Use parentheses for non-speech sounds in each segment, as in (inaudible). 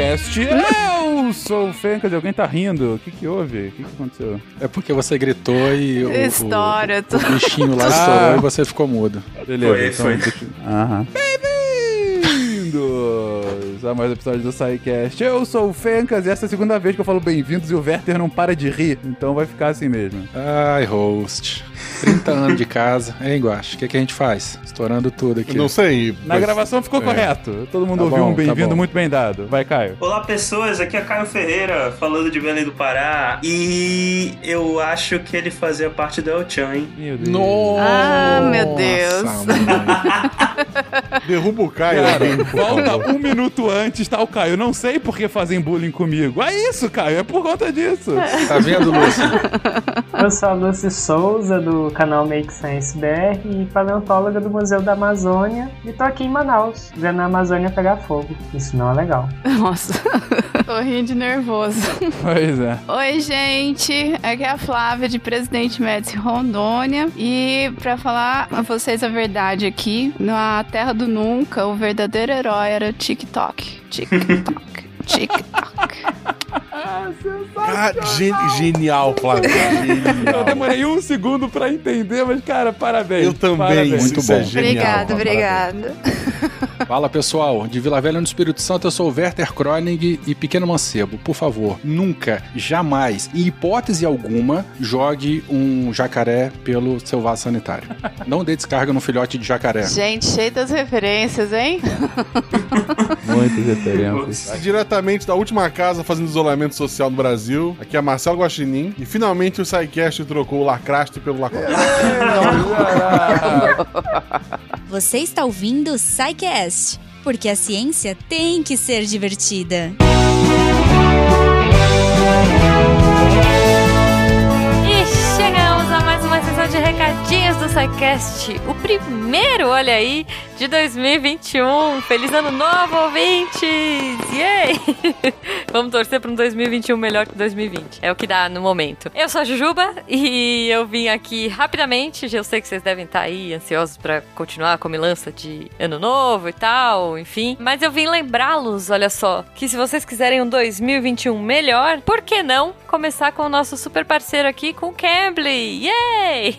SciCast. Eu sou o Fencas, alguém tá rindo. O que que houve? O que que aconteceu? É porque você gritou e o, História, o, o bichinho lá Ah. estourou e você ficou mudo. Beleza, Foi, então... foi. deixa- Aham. Bem-vindos a mais um episódio do SciCast. Eu sou o Fencas e essa é a segunda vez que eu falo bem-vindos e o Werther não para de rir, então vai ficar assim mesmo. Ai, host. 30 anos de casa. Hein, Guache? O que, que a gente faz? Estourando tudo aqui. Não sei. Na mas- gravação ficou é. correto. Todo mundo Tá ouviu bom, um tá bem-vindo bom. muito bem dado. Vai, Caio. Olá pessoas, aqui é Caio Ferreira, falando de Belém do Pará. E eu acho que ele fazia parte do El Chan, hein? Meu Deus. Nossa, Ah, meu Deus. (laughs) Derruba o Caio. Cara, volta um minuto antes, tá o Caio. Não sei por que fazem bullying comigo. É isso, Caio. É por conta disso. Tá vendo, Lúcio? Eu sou a Lucy Souza, do canal Make Sense BR e paleontóloga do Museu da Amazônia. E tô aqui em Manaus, vendo a Amazônia pegar fogo. Isso não é legal. (laughs) Nossa, tô rindo de nervoso. Pois é. Oi, gente. Aqui é a Flávia de Presidente Médici Rondônia. E pra falar a vocês a verdade aqui, na Terra do Nunca, o verdadeiro herói era o TikTok. TikTok. (laughs) TikTok. Ah, gen- genial, Flávio. (laughs) Eu Genial. demorei um segundo pra entender, mas, cara, parabéns. Eu também. Parabéns. Muito isso é bom. genial. Obrigada, Parabéns. obrigada. Fala pessoal, de Vila Velha no Espírito Santo, eu sou o Werther Kronig e Pequeno Mancebo. Por favor, nunca, jamais, em hipótese alguma, jogue um jacaré pelo seu vaso sanitário. Não dê descarga no filhote de jacaré. Gente, cheio das referências, hein? Muitas referências. Diretamente da última casa fazendo isolamento social no Brasil, aqui é Marcelo Guaxinim. E finalmente o SciCast trocou o Lacraste pelo Lacoste. Você está ouvindo o SciCast, porque a ciência tem que ser divertida. E chegamos a mais uma sessão de recadinhos do SciCast. O primeiro, olha aí, de 2021. Feliz ano novo, ouvintes! Yay! (laughs) Vamos torcer para um 2021 melhor que 2020. É o que dá no momento. Eu sou a Jujuba e eu vim aqui rapidamente. Eu sei que vocês devem estar aí ansiosos para continuar a comilança de ano novo e tal, enfim. Mas eu vim lembrá-los, olha só, que se vocês quiserem um 2021 melhor, por que não começar com o nosso super parceiro aqui, com o Cambly? Yay!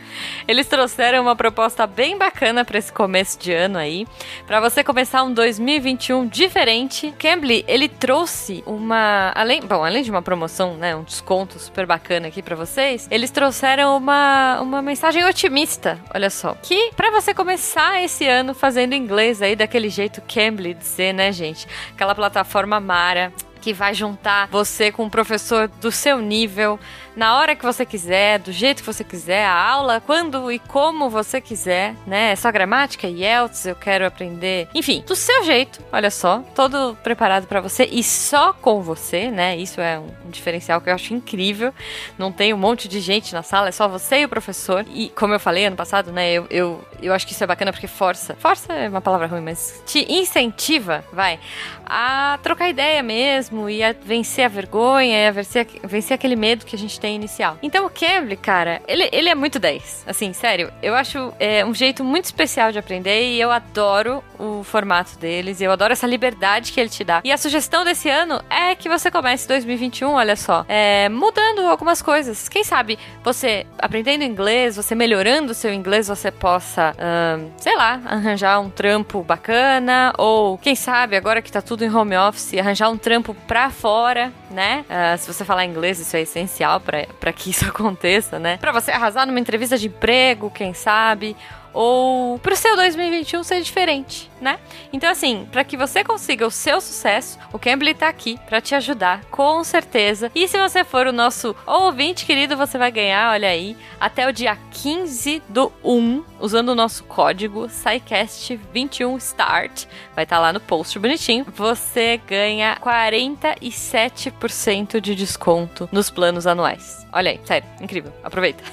(laughs) Eles trouxeram uma proposta bem bacana para esse começo de ano aí, para você começar um 2021 diferente. Cambly, ele trouxe uma, além, bom, além de uma promoção, né, um desconto super bacana aqui para vocês, eles trouxeram uma uma mensagem otimista, olha só, que para você começar esse ano fazendo inglês aí daquele jeito Cambly de ser, né, gente? Aquela plataforma Mara que vai juntar você com um professor do seu nível, na hora que você quiser, do jeito que você quiser, a aula, quando e como você quiser, né? É só gramática, Yelts, eu quero aprender. Enfim, do seu jeito, olha só, todo preparado pra você e só com você, né? Isso é um, diferencial que eu acho incrível. Não tem um monte de gente na sala, é só você e o professor. E como eu falei ano passado, né? Eu, eu, eu acho que isso é bacana porque força. Força é uma palavra ruim, mas te incentiva, vai, a trocar ideia mesmo e a vencer a vergonha, e a vencer, vencer aquele medo que a gente tem inicial. Então o Cambly, cara, ele, ele é muito 10. Assim, sério, eu acho é, um jeito muito especial de aprender e eu adoro o formato deles, eu adoro essa liberdade que ele te dá. E a sugestão desse ano é que você comece 2021, olha só, é, mudando algumas coisas. Quem sabe você aprendendo inglês, você melhorando o seu inglês, você possa, ahn, sei lá, arranjar um trampo bacana, ou quem sabe, agora que tá tudo em home office, arranjar um trampo pra fora, né? Ah, se você falar inglês, isso é essencial pra que isso (laughs) aconteça, né? Pra você arrasar numa entrevista de emprego, quem sabe, ou pro seu 2021 ser diferente, né? Então, assim, para que você consiga o seu sucesso, o Cambly tá aqui para te ajudar, com certeza. E se você for o nosso ouvinte querido, você vai ganhar, olha aí, até o dia 15 do 1, usando o nosso código SciCast21START. Vai estar lá no post bonitinho. Você ganha 47% de desconto nos planos anuais. Olha aí, sério, incrível. Aproveita.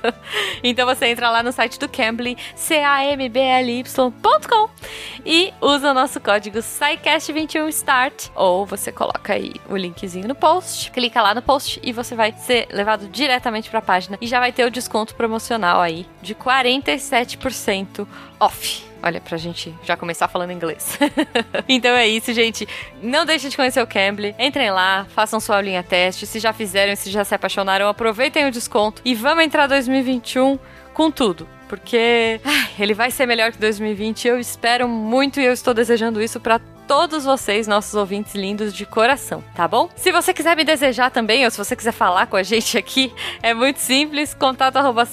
(laughs) então você entra lá no site do Cambly C-A-M-B-L-Y.com e usa o nosso código SciCast21START ou você coloca aí o linkzinho no post, clica lá no post e você vai ser levado diretamente para a página e já vai ter o desconto promocional aí de 47% off. Olha, pra gente já começar falando inglês. (laughs) então é isso, gente. Não deixem de conhecer o Cambly. Entrem lá, façam sua aulinha teste. Se já fizeram, se já se apaixonaram, aproveitem o desconto e vamos entrar 2021 com tudo. Porque ai, ele vai ser melhor que 2020. Eu espero muito e eu estou desejando isso para todos vocês, nossos ouvintes lindos de coração, tá bom? Se você quiser me desejar também, ou se você quiser falar com a gente aqui, é muito simples, contato arroba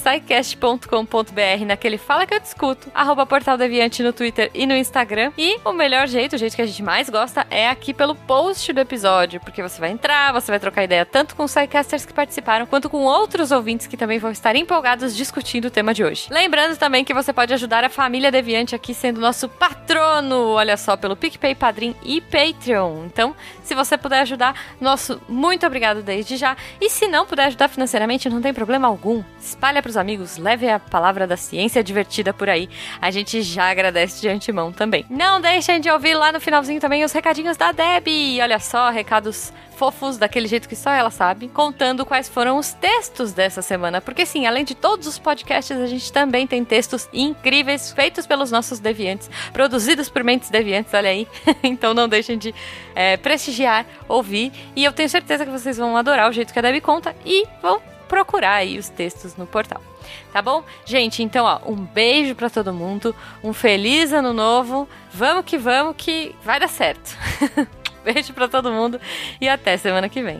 naquele Fala Que Eu Discuto, arroba Portal Deviante no Twitter e no Instagram. E o melhor jeito, o jeito que a gente mais gosta, é aqui pelo post do episódio, porque você vai entrar, você vai trocar ideia tanto com os Psycasters que participaram, quanto com outros ouvintes que também vão estar empolgados discutindo o tema de hoje. Lembrando também que você pode ajudar a família Deviante aqui sendo nosso patrono, olha só, pelo PicPay Padrim e Patreon. Então, se você puder ajudar, nosso muito obrigado desde já. E se não puder ajudar financeiramente, não tem problema algum. Espalha para os amigos, leve a palavra da ciência divertida por aí. A gente já agradece de antemão também. Não deixem de ouvir lá no finalzinho também os recadinhos da Debbie. Olha só, recados fofos, daquele jeito que só ela sabe, contando quais foram os textos dessa semana. Porque sim, além de todos os podcasts, a gente também tem textos incríveis feitos pelos nossos deviantes, produzidos por mentes deviantes, olha aí. (laughs) então não deixem de é, prestigiar, ouvir. E eu tenho certeza que vocês vão adorar o jeito que a Debbie conta e vão procurar aí os textos no portal. Tá bom? Gente, então, ó, um beijo para todo mundo, um feliz ano novo. Vamos que vamos que vai dar certo. (laughs) Beijo para todo mundo e até semana que vem.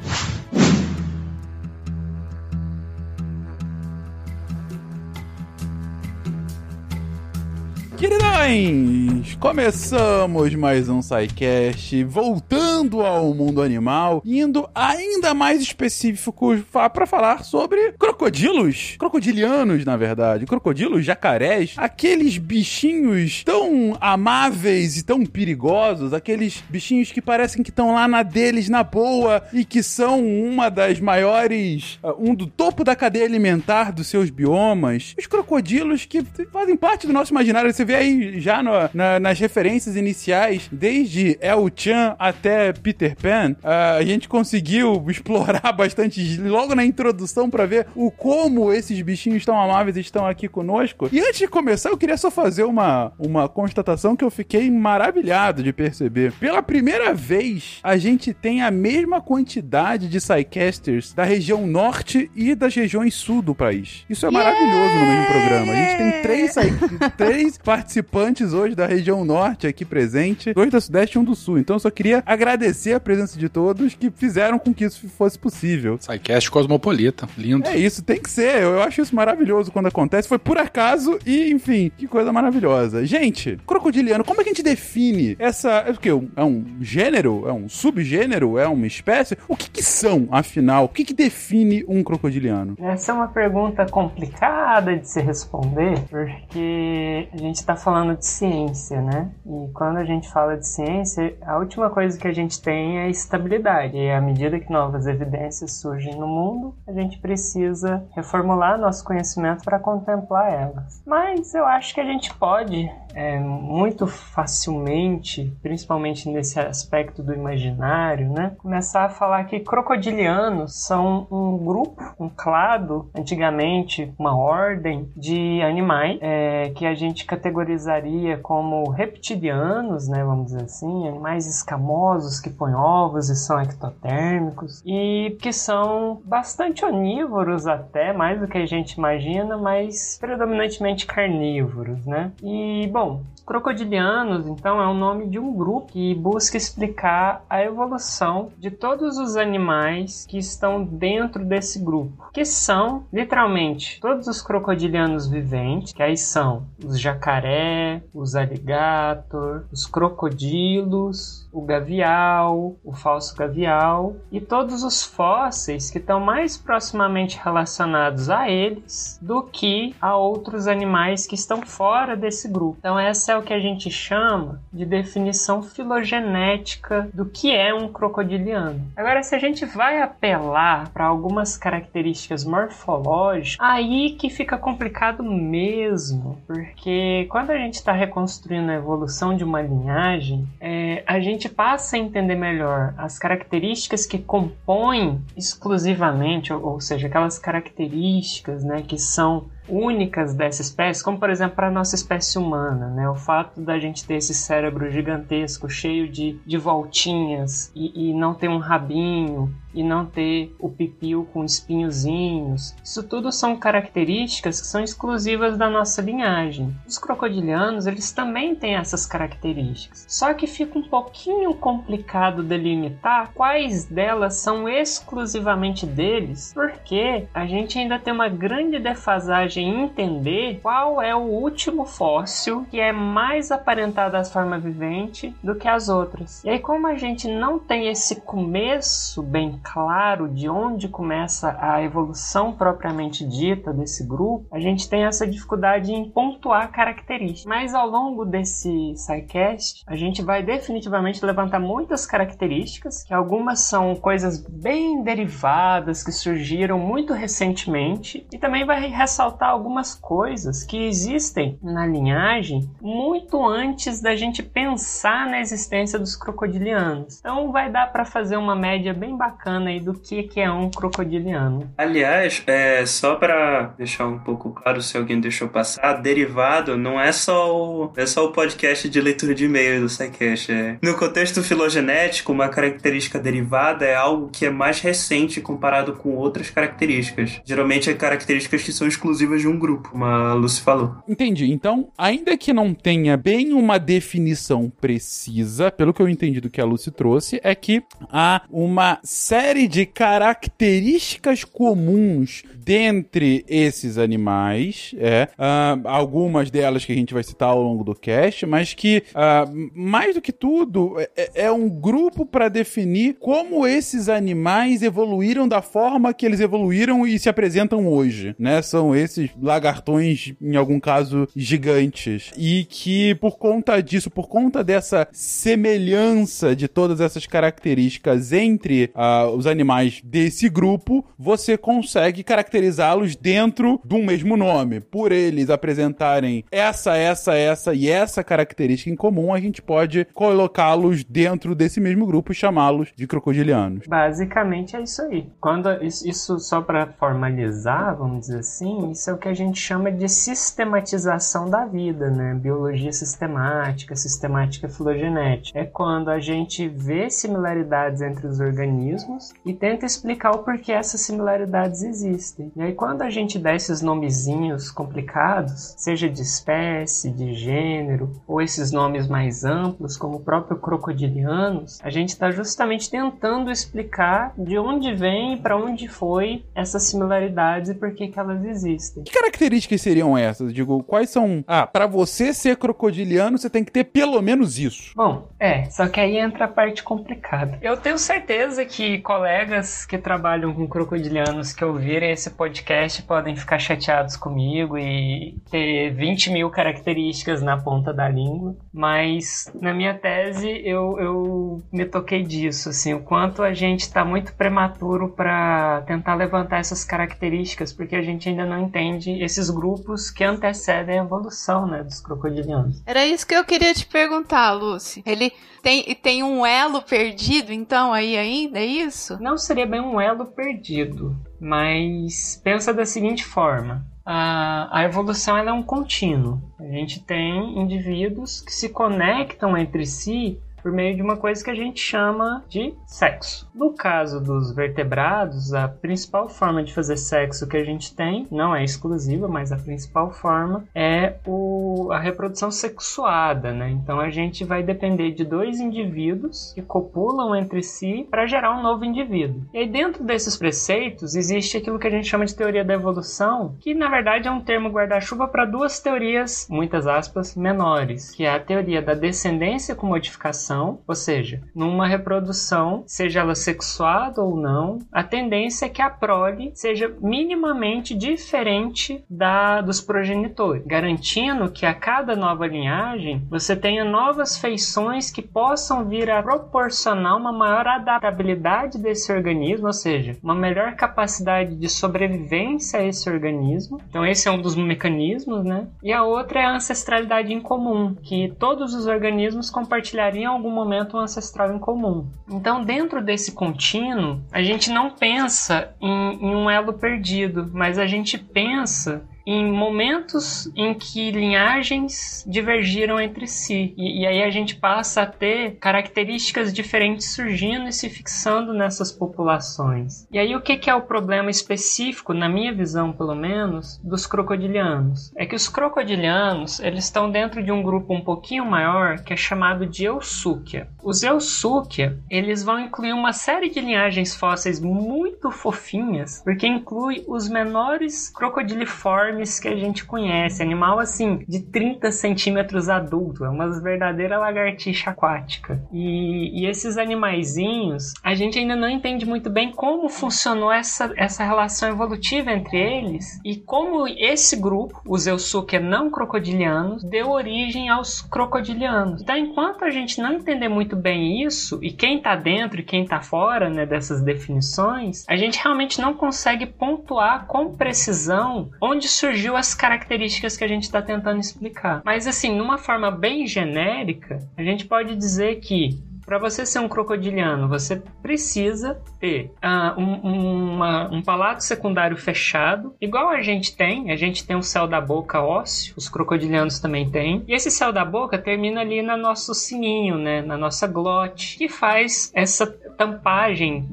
Queridões, começamos mais um SciCast, voltando ao mundo animal, indo ainda mais específicos para falar sobre crocodilos, crocodilianos, na verdade, crocodilos, jacarés, aqueles bichinhos tão amáveis e tão perigosos, aqueles bichinhos que parecem que estão lá na deles, na boa, e que são uma das maiores, uh, um do topo da cadeia alimentar dos seus biomas, os crocodilos que fazem parte do nosso imaginário, vê aí já no, na, nas referências iniciais, desde El Chan até Peter Pan, uh, a gente conseguiu (laughs) explorar bastante logo na introdução para ver o como esses bichinhos tão amáveis estão aqui conosco. E antes de começar, eu queria só fazer uma, uma constatação que eu fiquei maravilhado de perceber. Pela primeira vez, a gente tem a mesma quantidade de Psycasters da região norte e das regiões sul do país. Isso é maravilhoso no mesmo programa. A gente tem três, (laughs) três participantes hoje da região norte aqui presente, dois da sudeste e um do sul. Então eu só queria agradecer a presença de todos que fizeram com que isso fosse possível. SciCast cosmopolita, lindo. É isso, tem que ser. Eu acho isso maravilhoso quando acontece. Foi por acaso e, enfim, que coisa maravilhosa. Gente, crocodiliano, como é que a gente define essa. É o quê? É um gênero? É um subgênero? É uma espécie? O que, que são, afinal? O que, que define um crocodiliano? Essa é uma pergunta complicada de se responder, porque a gente está falando de ciência, né? E quando a gente fala de ciência, a última coisa que a gente tem é estabilidade. E à medida que novas evidências surgem no mundo, a gente precisa reformular nosso conhecimento para contemplar elas. Mas eu acho que a gente pode é, muito facilmente, principalmente nesse aspecto do imaginário, né? Começar a falar que crocodilianos são um grupo, um clado, antigamente uma ordem de animais é, que a gente categorizaria como reptilianos, né? Vamos dizer assim, animais escamosos que põem ovos e são ectotérmicos e que são bastante onívoros até, mais do que a gente imagina, mas predominantemente carnívoros, né? E, bom, Crocodilianos, então, é o nome de um grupo que busca explicar a evolução de todos os animais que estão dentro desse grupo, que são, literalmente, todos os crocodilianos viventes, que aí são os jacaré, os alligator, os crocodilos, o gavial, o falso gavial e todos os fósseis que estão mais proximamente relacionados a eles do que a outros animais que estão fora desse grupo. Então essa é o que a gente chama de definição filogenética do que é um crocodiliano. Agora, se a gente vai apelar para algumas características morfológicas, aí que fica complicado mesmo, porque quando a gente está reconstruindo a evolução de uma linhagem, é, a gente passa a entender melhor as características que compõem exclusivamente, ou, ou seja, aquelas características né, que são únicas dessa espécie, como por exemplo para a nossa espécie humana, né? O fato da gente ter esse cérebro gigantesco, cheio de, de voltinhas e, e não ter um rabinho e não ter o pipil com espinhozinhos. Isso tudo são características que são exclusivas da nossa linhagem. Os crocodilianos, eles também têm essas características. Só que fica um pouquinho complicado delimitar quais delas são exclusivamente deles, porque a gente ainda tem uma grande defasagem em entender qual é o último fóssil que é mais aparentado à forma vivente do que as outras. E aí, como a gente não tem esse começo bem claro de onde começa a evolução propriamente dita desse grupo, a gente tem essa dificuldade em pontuar características. Mas ao longo desse SciCast, a gente vai definitivamente levantar muitas características, que algumas são coisas bem derivadas que surgiram muito recentemente, e também vai ressaltar algumas coisas que existem na linhagem muito antes da gente pensar na existência dos crocodilianos. Então vai dar para fazer uma média bem bacana aí do que, que é um crocodiliano. Aliás, é, só para deixar um pouco claro se alguém deixou passar, derivado não é só o, é só o podcast de leitura de e-mail do SciCast. É. No contexto filogenético, uma característica derivada é algo que é mais recente comparado com outras características. Geralmente é características que são exclusivas de um grupo, como a Lucy falou. Entendi. Então, ainda que não tenha bem uma definição precisa, pelo que eu entendi do que a Lucy trouxe, é que há uma série de características comuns dentre esses animais, é, uh, algumas delas que a gente vai citar ao longo do cast, mas que, uh, mais do que tudo, é, é um grupo para definir como esses animais evoluíram da forma que eles evoluíram e se apresentam hoje, né? São esses lagartões, em algum caso, gigantes. E que, por conta disso, por conta dessa semelhança de todas essas características entre uh, os animais desse grupo, você consegue caracterizá-los dentro de um mesmo nome. Por eles apresentarem essa, essa, essa e essa característica em comum, a gente pode colocá-los dentro desse mesmo grupo e chamá-los de crocodilianos. Basicamente é isso aí. Quando isso só para formalizar, vamos dizer assim, isso é o que a gente chama de sistematização da vida, né? Biologia sistemática, sistemática filogenética. É quando a gente vê similaridades entre os organismos e tenta explicar o porquê essas similaridades existem. E aí, quando a gente dá esses nomezinhos complicados, seja de espécie, de gênero, ou esses nomes mais amplos, como o próprio crocodilianos, a gente está justamente tentando explicar de onde vem e para onde foi essas similaridades e por que, que elas existem. Que características seriam essas? Digo, quais são. Ah, para você ser crocodiliano, você tem que ter pelo menos isso. Bom, é, só que aí entra a parte complicada. Eu tenho certeza que colegas que trabalham com crocodilianos que ouvirem esse podcast podem ficar chateados comigo e ter 20 mil características na ponta da língua, mas na minha tese eu, eu me toquei disso, assim, o quanto a gente está muito prematuro para tentar levantar essas características, porque a gente ainda não entende esses grupos que antecedem a evolução né, dos crocodilianos. Era isso que eu queria te perguntar, Lucy. Ele tem, tem um elo perdido, então, aí ainda, é isso? isso? Não seria bem um elo perdido, mas pensa da seguinte forma. A, a evolução é um contínuo. A gente tem indivíduos que se conectam entre si por meio de uma coisa que a gente chama de sexo. No caso dos vertebrados, a principal forma de fazer sexo que a gente tem, não é exclusiva, mas a principal forma é o, a reprodução sexuada, né? Então a gente vai depender de dois indivíduos que copulam entre si para gerar um novo indivíduo. E aí dentro desses preceitos existe aquilo que a gente chama de teoria da evolução, que na verdade é um termo guarda-chuva para duas teorias, muitas aspas, menores, que é a teoria da descendência com modificação reprodução, ou seja, numa reprodução, seja ela sexuada ou não, a tendência é que a prole seja minimamente diferente da dos progenitores, garantindo que a cada nova linhagem você tenha novas feições que possam vir a proporcionar uma maior adaptabilidade desse organismo, ou seja, uma melhor capacidade de sobrevivência a esse organismo. Então esse é um dos mecanismos, né? E a outra é a ancestralidade em comum, que todos os organismos compartilhariam algum momento um ancestral em comum. Então dentro desse contínuo, a gente não pensa em, em um elo perdido, mas a gente pensa em momentos em que linhagens divergiram entre si. E, e, aí a gente passa a ter características diferentes surgindo e se fixando nessas populações. E aí o que, que é o problema específico, na minha visão pelo menos, dos crocodilianos? É que os crocodilianos eles estão dentro de um grupo um pouquinho maior que é chamado de Eusúquia. Os Eusúquia eles vão incluir uma série de linhagens fósseis muito fofinhas, porque inclui os menores crocodiliformes que a gente conhece. Animal assim, de 30 centímetros adulto. É uma verdadeira lagartixa aquática. E, e esses animaizinhos, a gente ainda não entende muito bem como funcionou essa, essa relação evolutiva entre eles e como esse grupo, os Eusukia não crocodilianos, deu origem aos crocodilianos. Então, enquanto a gente não entender muito bem isso, e quem está dentro e quem está fora né, dessas definições, a gente realmente não consegue pontuar com precisão onde surgiu surgiu as características que a gente está tentando explicar. Mas assim, numa forma bem genérica, a gente pode dizer que para você ser um crocodiliano, você precisa ter uh, um, uma, um palato secundário fechado, igual a gente tem. A gente tem um céu da boca ósseo, os crocodilianos também têm. E esse céu da boca termina ali no nosso sininho, né, na nossa glote, que faz essa tampagem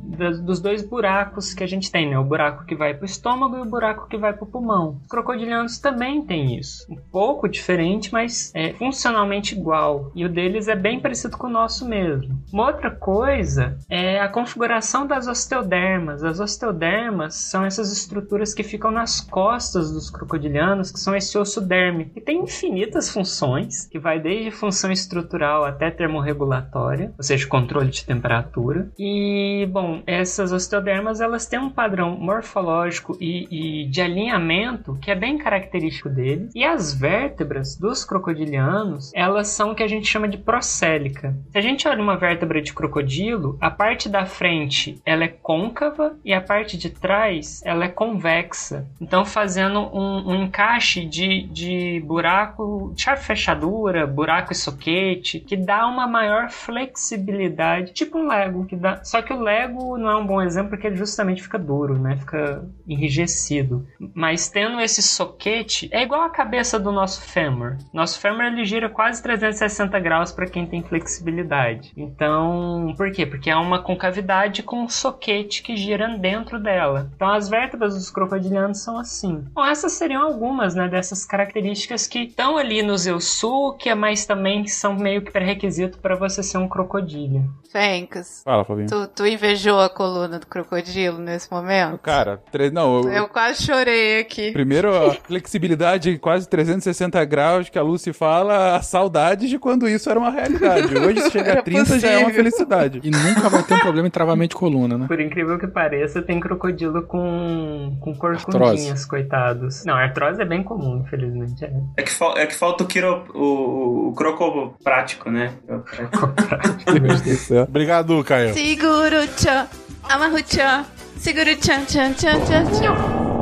dos dois buracos que a gente tem, né? O buraco que vai para o estômago e o buraco que vai para o pulmão. Os crocodilianos também têm isso. Um pouco diferente, mas é funcionalmente igual. E o deles é bem parecido com o nosso mesmo. Uma outra coisa é a configuração das osteodermas. As osteodermas são essas estruturas que ficam nas costas dos crocodilianos, que são esse osso derme, que tem infinitas funções, que vai desde função estrutural até termorregulatória, ou seja, controle de temperatura. E, bom, essas osteodermas elas têm um padrão morfológico e, e de alinhamento que é bem característico deles. E as vértebras dos crocodilianos, elas são o que a gente chama de procélica. Se a gente olha uma uma vértebra de crocodilo, a parte da frente ela é côncava e a parte de trás ela é convexa. Então fazendo um, um encaixe de, de buraco, chave fechadura, buraco e soquete, que dá uma maior flexibilidade, tipo um Lego. Que dá... Só que o Lego não é um bom exemplo porque ele justamente fica duro, né? Fica enrijecido. Mas tendo esse soquete, é igual a cabeça do nosso fêmur. Nosso fêmur ele gira quase 360 graus para quem tem flexibilidade. Então, por quê? Porque é uma concavidade com um soquete que gira dentro dela. Então, as vértebras dos crocodilianos são assim. Bom, essas seriam algumas, né, dessas características que estão ali no Zeusukia, mas também são meio que pré-requisito para você ser um crocodilo. Fencas. Fala, Fabinho. Tu, tu, invejou a coluna do crocodilo nesse momento? Cara, tre... não. Eu... eu quase chorei aqui. Primeiro, a (laughs) flexibilidade quase 360 graus que a Lucy fala, a saudade de quando isso era uma realidade. Hoje, se chega a 30, já é uma felicidade. E nunca vai ter um problema em travamento de coluna, né? Por incrível que pareça, tem crocodilo com, com corcundinhas, coitados. Não, artrose é bem comum, infelizmente. É, é, que, é que falta o, quiro, o, o croco prático, né? (laughs) Obrigado, Caio. Seguro tchan, amarro tchan, seguro tchan tchan tchan tchan tchan.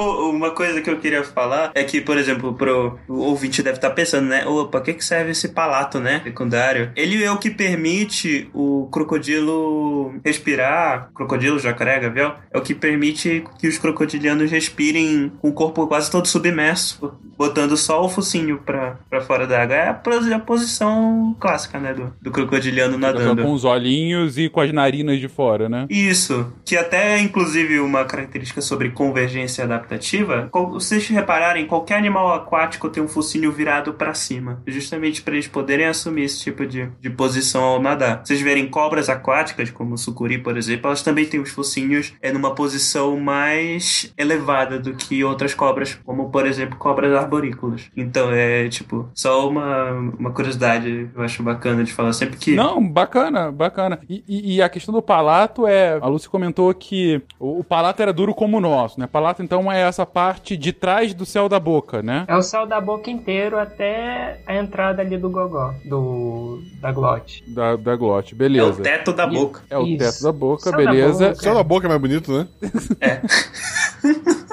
Uma coisa que eu queria falar é que, por exemplo, pro o ouvinte deve estar pensando, né? Opa, que que serve esse palato, né? Secundário. Ele é o que permite o crocodilo respirar, crocodilo, jacaré, gavião, é o que permite que os crocodilianos respirem com o corpo quase todo submerso, botando só o focinho pra, pra fora da água. É a, a posição clássica, né? Do, do crocodiliano nadando. Com os olhinhos e com as narinas de fora, né? Isso. Que até, inclusive, uma característica sobre convergência adaptativa adaptativa, co- vocês repararem, qualquer animal aquático tem um focinho virado pra cima, justamente para eles poderem assumir esse tipo de, de posição ao nadar. Vocês verem cobras aquáticas, como o sucuri, por exemplo, elas também têm os focinhos é numa posição mais elevada do que outras cobras, como por exemplo cobras arborícolas. Então é tipo só uma, uma curiosidade eu acho bacana de falar sempre que Não, bacana, bacana. E, e- e a questão do palato é. A Lucy comentou que o, o palato era duro como o nosso, né? Palato, então, é essa parte de trás do céu da boca, né? É o céu da boca inteiro até a entrada ali do gogó, do da glote. Da, da glote, é o beleza. teto da boca. É o Isso. teto da boca, Céu da beleza. boca. O céu da boca é mais bonito, né? (laughs)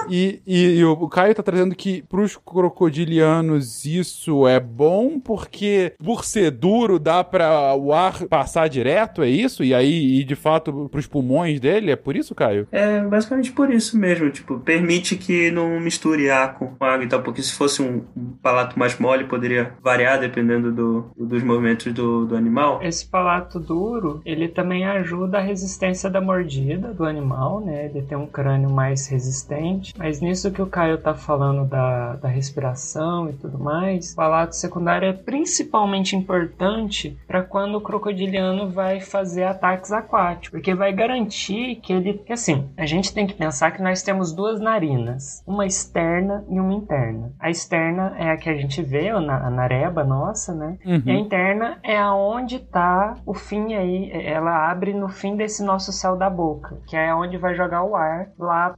E, e- e o Caio tá trazendo que pros crocodilianos isso é bom porque por ser duro dá pra o ar passar direto, é isso? E aí, e de fato, pros pulmões dele, é por isso, Caio? É basicamente por isso mesmo, tipo, permite que não misture ar com água e tal, porque se fosse um, um palato mais mole poderia variar dependendo do, dos movimentos do, do animal. Esse palato duro, ele também ajuda a resistência da mordida do animal, né? Ele tem um crânio mais resistente. Mas nisso que o Caio tá falando da, da respiração e tudo mais, o palato secundário é principalmente importante para quando o crocodiliano vai fazer ataques aquáticos, porque vai garantir que ele, que assim, a gente tem que pensar que nós temos duas narinas, uma externa e uma interna. A externa é a que a gente vê, a na- a nareba nossa, né? E a Uhum. interna é aonde tá o fim aí, ela abre no fim desse nosso céu da boca, que é onde vai jogar o ar lá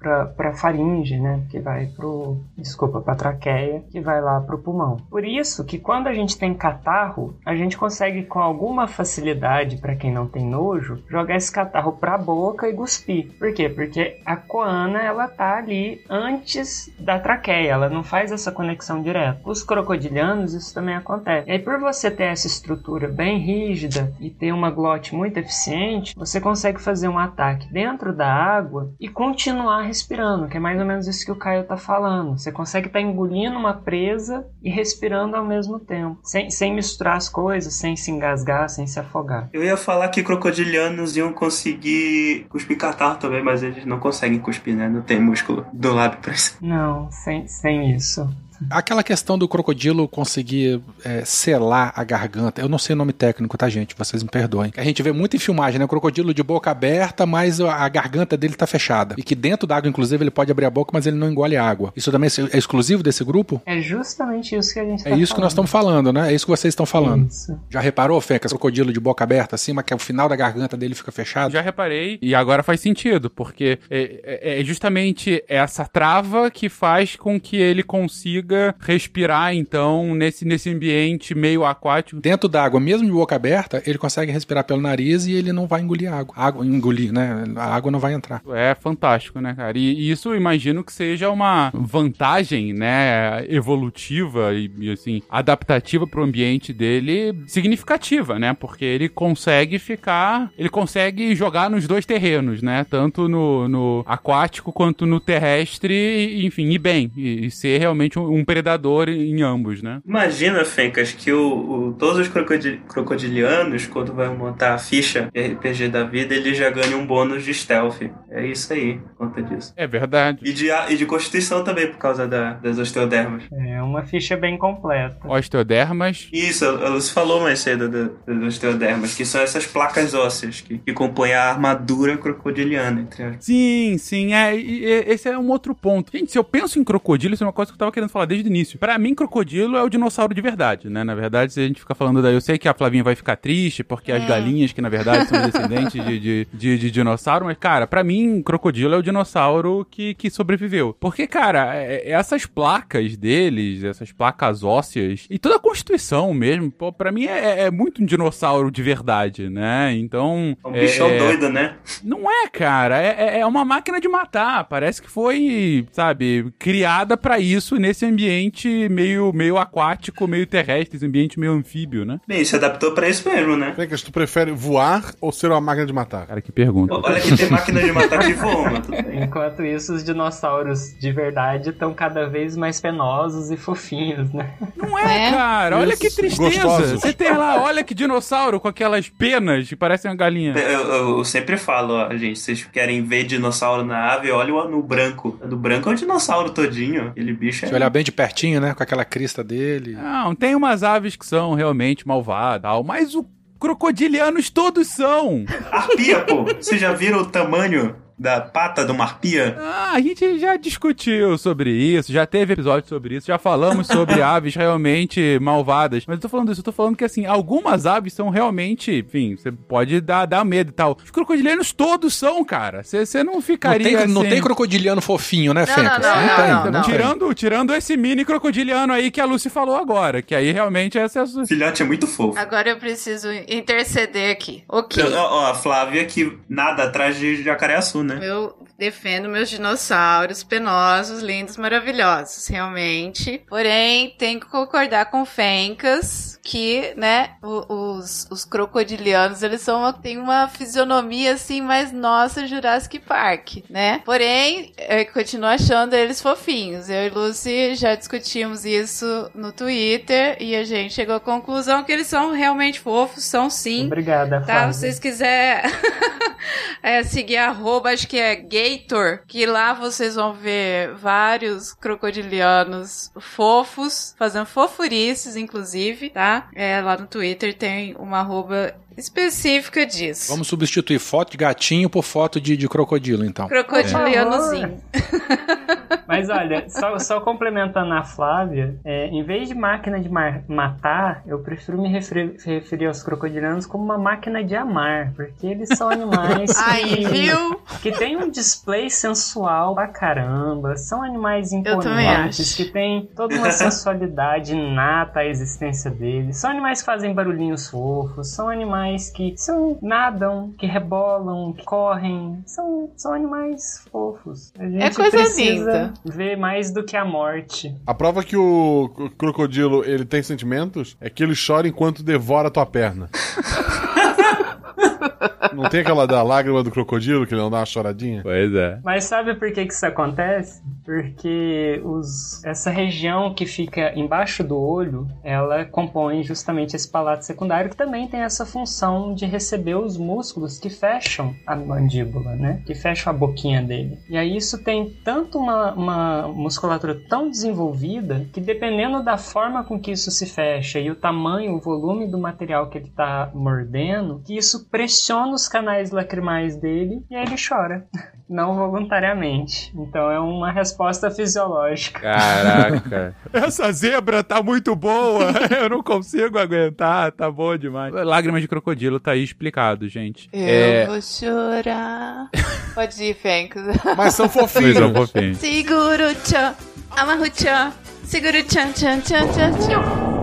pra, pra faringe, né? Que vai pro, desculpa, pra traqueia, que vai lá pro pulmão. Por isso que quando a gente tem catarro, a gente consegue com alguma facilidade, pra quem não tem nojo, jogar esse catarro pra boca e cuspir. Por quê? Porque a coana, ela tá ali antes da traqueia, ela não faz essa conexão direta. Os crocodilianos, isso também acontece. E aí, por você ter essa estrutura bem rígida e ter uma glote muito eficiente, você consegue fazer um ataque dentro da água e continuar respirando, que é mais ou menos isso que o Caio tá falando. Você consegue estar engolindo uma presa e respirando ao mesmo tempo, sem, sem misturar as coisas, sem se engasgar, sem se afogar. Eu ia falar que crocodilianos iam conseguir cuspir catarro também, mas eles não conseguem cuspir, né? Não tem músculo do lábio pra isso. Não, sem, sem isso. Aquela questão do crocodilo conseguir é, selar a garganta, eu não sei o nome técnico, tá, gente? Vocês me perdoem. A gente vê muito em filmagem, né? O crocodilo de boca aberta, mas a garganta dele tá fechada. E que dentro da água, inclusive, ele pode abrir a boca, mas ele não engole água. Isso também é exclusivo desse grupo? É justamente isso que a gente É tá isso que nós estamos falando, né? É isso que vocês estão falando. Isso. Já reparou, Fencas? Crocodilo de boca aberta, assim, mas que o final da garganta dele fica fechado? Já reparei, e agora faz sentido, porque é, é- é justamente essa trava que faz com que ele consiga respirar, então, nesse, nesse ambiente meio aquático. Dentro da água, mesmo de boca aberta, ele consegue respirar pelo nariz e ele não vai engolir água. água engolir, né? A água não vai entrar. É fantástico, né, cara? E, e isso eu imagino que seja uma vantagem, né, evolutiva e, e, assim, adaptativa pro ambiente dele significativa, né? Porque ele consegue ficar, ele consegue jogar nos dois terrenos, né? Tanto no, no aquático quanto no terrestre, e, enfim, e bem, e, e ser realmente um, um predador em ambos, né? Imagina, Fencas, que o, o- todos os crocodi- crocodilianos, quando vão montar a ficha de RPG da vida, eles já ganham um bônus de stealth. É isso aí, por conta disso. É verdade. E de, a- e de constituição também, por causa da- das osteodermas. É uma ficha bem completa. Osteodermas. Isso, a Lucy falou mais cedo da- das osteodermas, que são essas placas ósseas que, que compõem a armadura crocodiliana, entre aspas. Sim, sim, é, e- e- esse é um outro ponto. Gente, se eu penso em crocodilo, isso é uma coisa que eu tava querendo falar desde o início. Pra mim, crocodilo é o dinossauro de verdade, né? Na verdade, se a gente fica falando daí, eu sei que a Flavinha vai ficar triste, porque as galinhas, que na verdade são descendentes de, de, de, de dinossauro, mas, cara, pra mim, crocodilo é o dinossauro que, que sobreviveu. Porque, cara, é- é- essas placas deles, essas placas ósseas, e toda a constituição mesmo, pô, pra mim é, é muito um dinossauro de verdade, né? Então. É um bichão é- doido, né? não é, cara. É, é- é uma máquina de matar. Parece que foi, sabe, criada pra isso nesse ambiente ambiente meio, meio aquático, meio terrestre, esse ambiente meio anfíbio, né? Bem, se adaptou pra isso mesmo, né? Fencas, tu prefere voar ou ser uma máquina de matar? Cara, que pergunta. Olha que tem máquina de matar que voa, bem. Enquanto isso, os dinossauros de verdade estão cada vez mais penosos e fofinhos, né? Não é, É. cara. Olha que Isso. tristeza. Gostosos. Você tem lá, olha que dinossauro com aquelas penas que parecem uma galinha. Eu, eu- eu sempre falo, ó, gente, vocês querem ver dinossauro na ave, olha o no branco. Do branco é o dinossauro todinho. Aquele bicho Se é. olhar bem de pertinho, né? Com aquela crista dele. Não, tem umas aves que são realmente malvadas, tal, mas o crocodilianos todos são. Arpia, pô! Vocês já viram o tamanho da pata de uma arpia? Ah, a gente já discutiu sobre isso, já teve episódio sobre isso, já falamos sobre (laughs) aves realmente malvadas. Mas eu tô falando isso, eu tô falando que assim, algumas aves são realmente, enfim, você pode dar, dar medo e tal. Os crocodilianos todos são, cara. Você não Não ficaria tem, não assim... tem crocodiliano fofinho, né, Não, Fencas? não, não, tem, não, não. tem. Tirando, tirando esse mini crocodiliano aí que a Lucy falou agora, que aí realmente essa é a sua... Filhote é muito fofo. Agora eu preciso interceder aqui. Ok. Ó, ó, a Flávia que nada atrás de jacareaçu, né? Eu defendo meus dinossauros penosos, lindos, maravilhosos, realmente. Porém, tenho que concordar com Fencas que, né, os, os crocodilianos, eles são uma, têm uma fisionomia assim mais nossa Jurassic Park, né? Porém, eu continuo achando eles fofinhos. Eu e Lucy já discutimos isso no Twitter e a gente chegou à conclusão que eles são realmente fofos, são sim. Obrigada, Tá, se vocês quiserem (laughs) é, seguir arroba, acho que é Gator, que lá vocês vão ver vários crocodilianos fofos, fazendo fofurices, inclusive, tá? É, lá no Twitter tem uma arroba específica disso. Vamos substituir foto de gatinho por foto de, de crocodilo, então. Crocodilianozinho. Mas olha, só, só complementando a Flávia, é, em vez de máquina de matar, eu prefiro me referi- referir aos crocodilianos como uma máquina de amar, porque eles são animais (laughs) Aí, que, viu? que têm um display sensual pra caramba, são animais imponentes, que têm toda uma sensualidade inata à existência deles, são animais que fazem barulhinhos fofos, são animais que são, nadam, que rebolam, que correm, são, são animais fofos. A gente É coisa precisa linda. ver mais do que a morte. A prova que o crocodilo ele tem sentimentos é que ele chora enquanto devora a tua perna. (laughs) Não tem aquela da lágrima do crocodilo que ele não dá uma choradinha? Pois é. Mas sabe por que, que isso acontece? Porque os, essa região que fica embaixo do olho, ela compõe justamente esse palato secundário, que também tem essa função de receber os músculos que fecham a mandíbula, né? Que fecham a boquinha dele. E aí isso tem tanto uma, uma musculatura tão desenvolvida que dependendo da forma com que isso se fecha e o tamanho, o volume do material que ele está mordendo, que isso pressiona os canais lacrimais dele e aí ele chora (laughs) não voluntariamente. Então é uma resposta fisiológica. Caraca. (laughs) Essa zebra tá muito boa. (laughs) Eu não consigo aguentar. Tá bom demais. Lágrimas de crocodilo tá aí explicado, gente. Eu É. vou chorar. Pode ir, Fencas. Mas são Pois fofinhos. é, fofinho. Seguro tchan, amarro tchan, seguro tchan tchan tchan tchan tchan.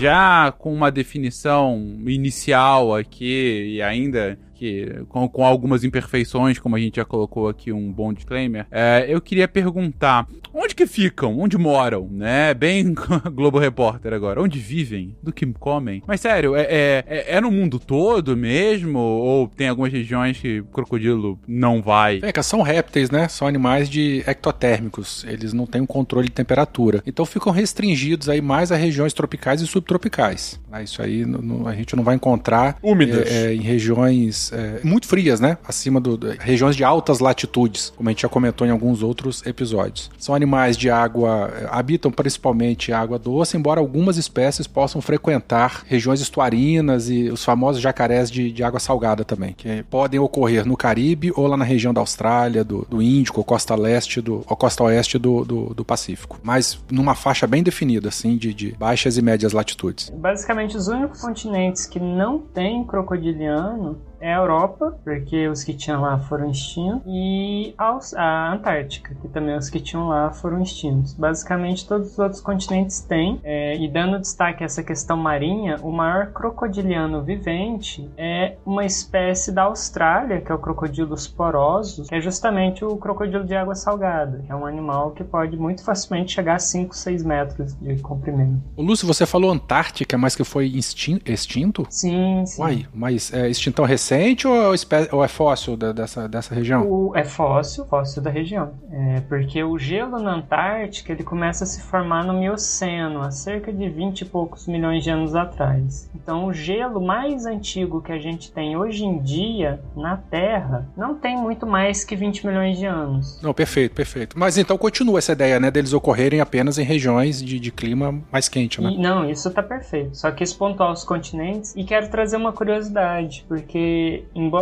Já com uma definição inicial aqui e ainda que com, com algumas imperfeições, como a gente já colocou aqui um bom disclaimer, é, eu queria perguntar onde que ficam, onde moram, né? Bem (laughs) Globo Repórter agora, onde vivem, do que comem. Mas sério, é, é, é- é no mundo todo mesmo? Ou tem algumas regiões que o crocodilo não vai? Fencas, são répteis, né? São animais de ectotérmicos. Eles não têm um controle de temperatura. Então ficam restringidos aí mais a regiões tropicais e subtropicais. Isso aí não- não- a gente não vai encontrar Úmidas. é, é, em regiões é, muito frias, né? Acima do, do- regiões de altas latitudes, como a gente já comentou em alguns outros episódios. São animais de água, é, habitam principalmente água doce, embora algumas espécies possam frequentar regiões estuarinas e os famosos jacarés de, de água salgada também, que podem ocorrer no Caribe ou lá na região da Austrália, do, do Índico, ou costa leste do, ou costa oeste do, do, do Pacífico. Mas numa faixa bem definida, assim, de, de baixas e médias latitudes. Basicamente, os únicos continentes que não tem crocodiliano é a Europa, porque os que tinham lá foram extintos, e a Antártica, que também os que tinham lá foram extintos. Basicamente, todos os outros continentes têm, é, e dando destaque a essa questão marinha, o maior crocodiliano vivente é uma espécie da Austrália, que é o crocodilo sporoso, que é justamente o crocodilo de água salgada, que é um animal que pode muito facilmente chegar a 5, 6 metros de comprimento. O Lúcio, você falou Antártica, mas que foi extinto? Sim, sim. Uai, mas é extintão recente ou é, ou é fóssil da, dessa, dessa região? O, é fóssil, fóssil da região. É, porque o gelo na Antártica ele começa a se formar no Mioceno, há cerca de 20 e poucos milhões de anos atrás. Então, o gelo mais antigo que a gente tem hoje em dia na Terra não tem muito mais que 20 milhões de anos. Não, perfeito, perfeito. Mas então continua essa ideia, né, deles ocorrerem apenas em regiões de, de clima mais quente, né? E, não, isso tá perfeito. Só quis pontuar os continentes e quero trazer uma curiosidade, porque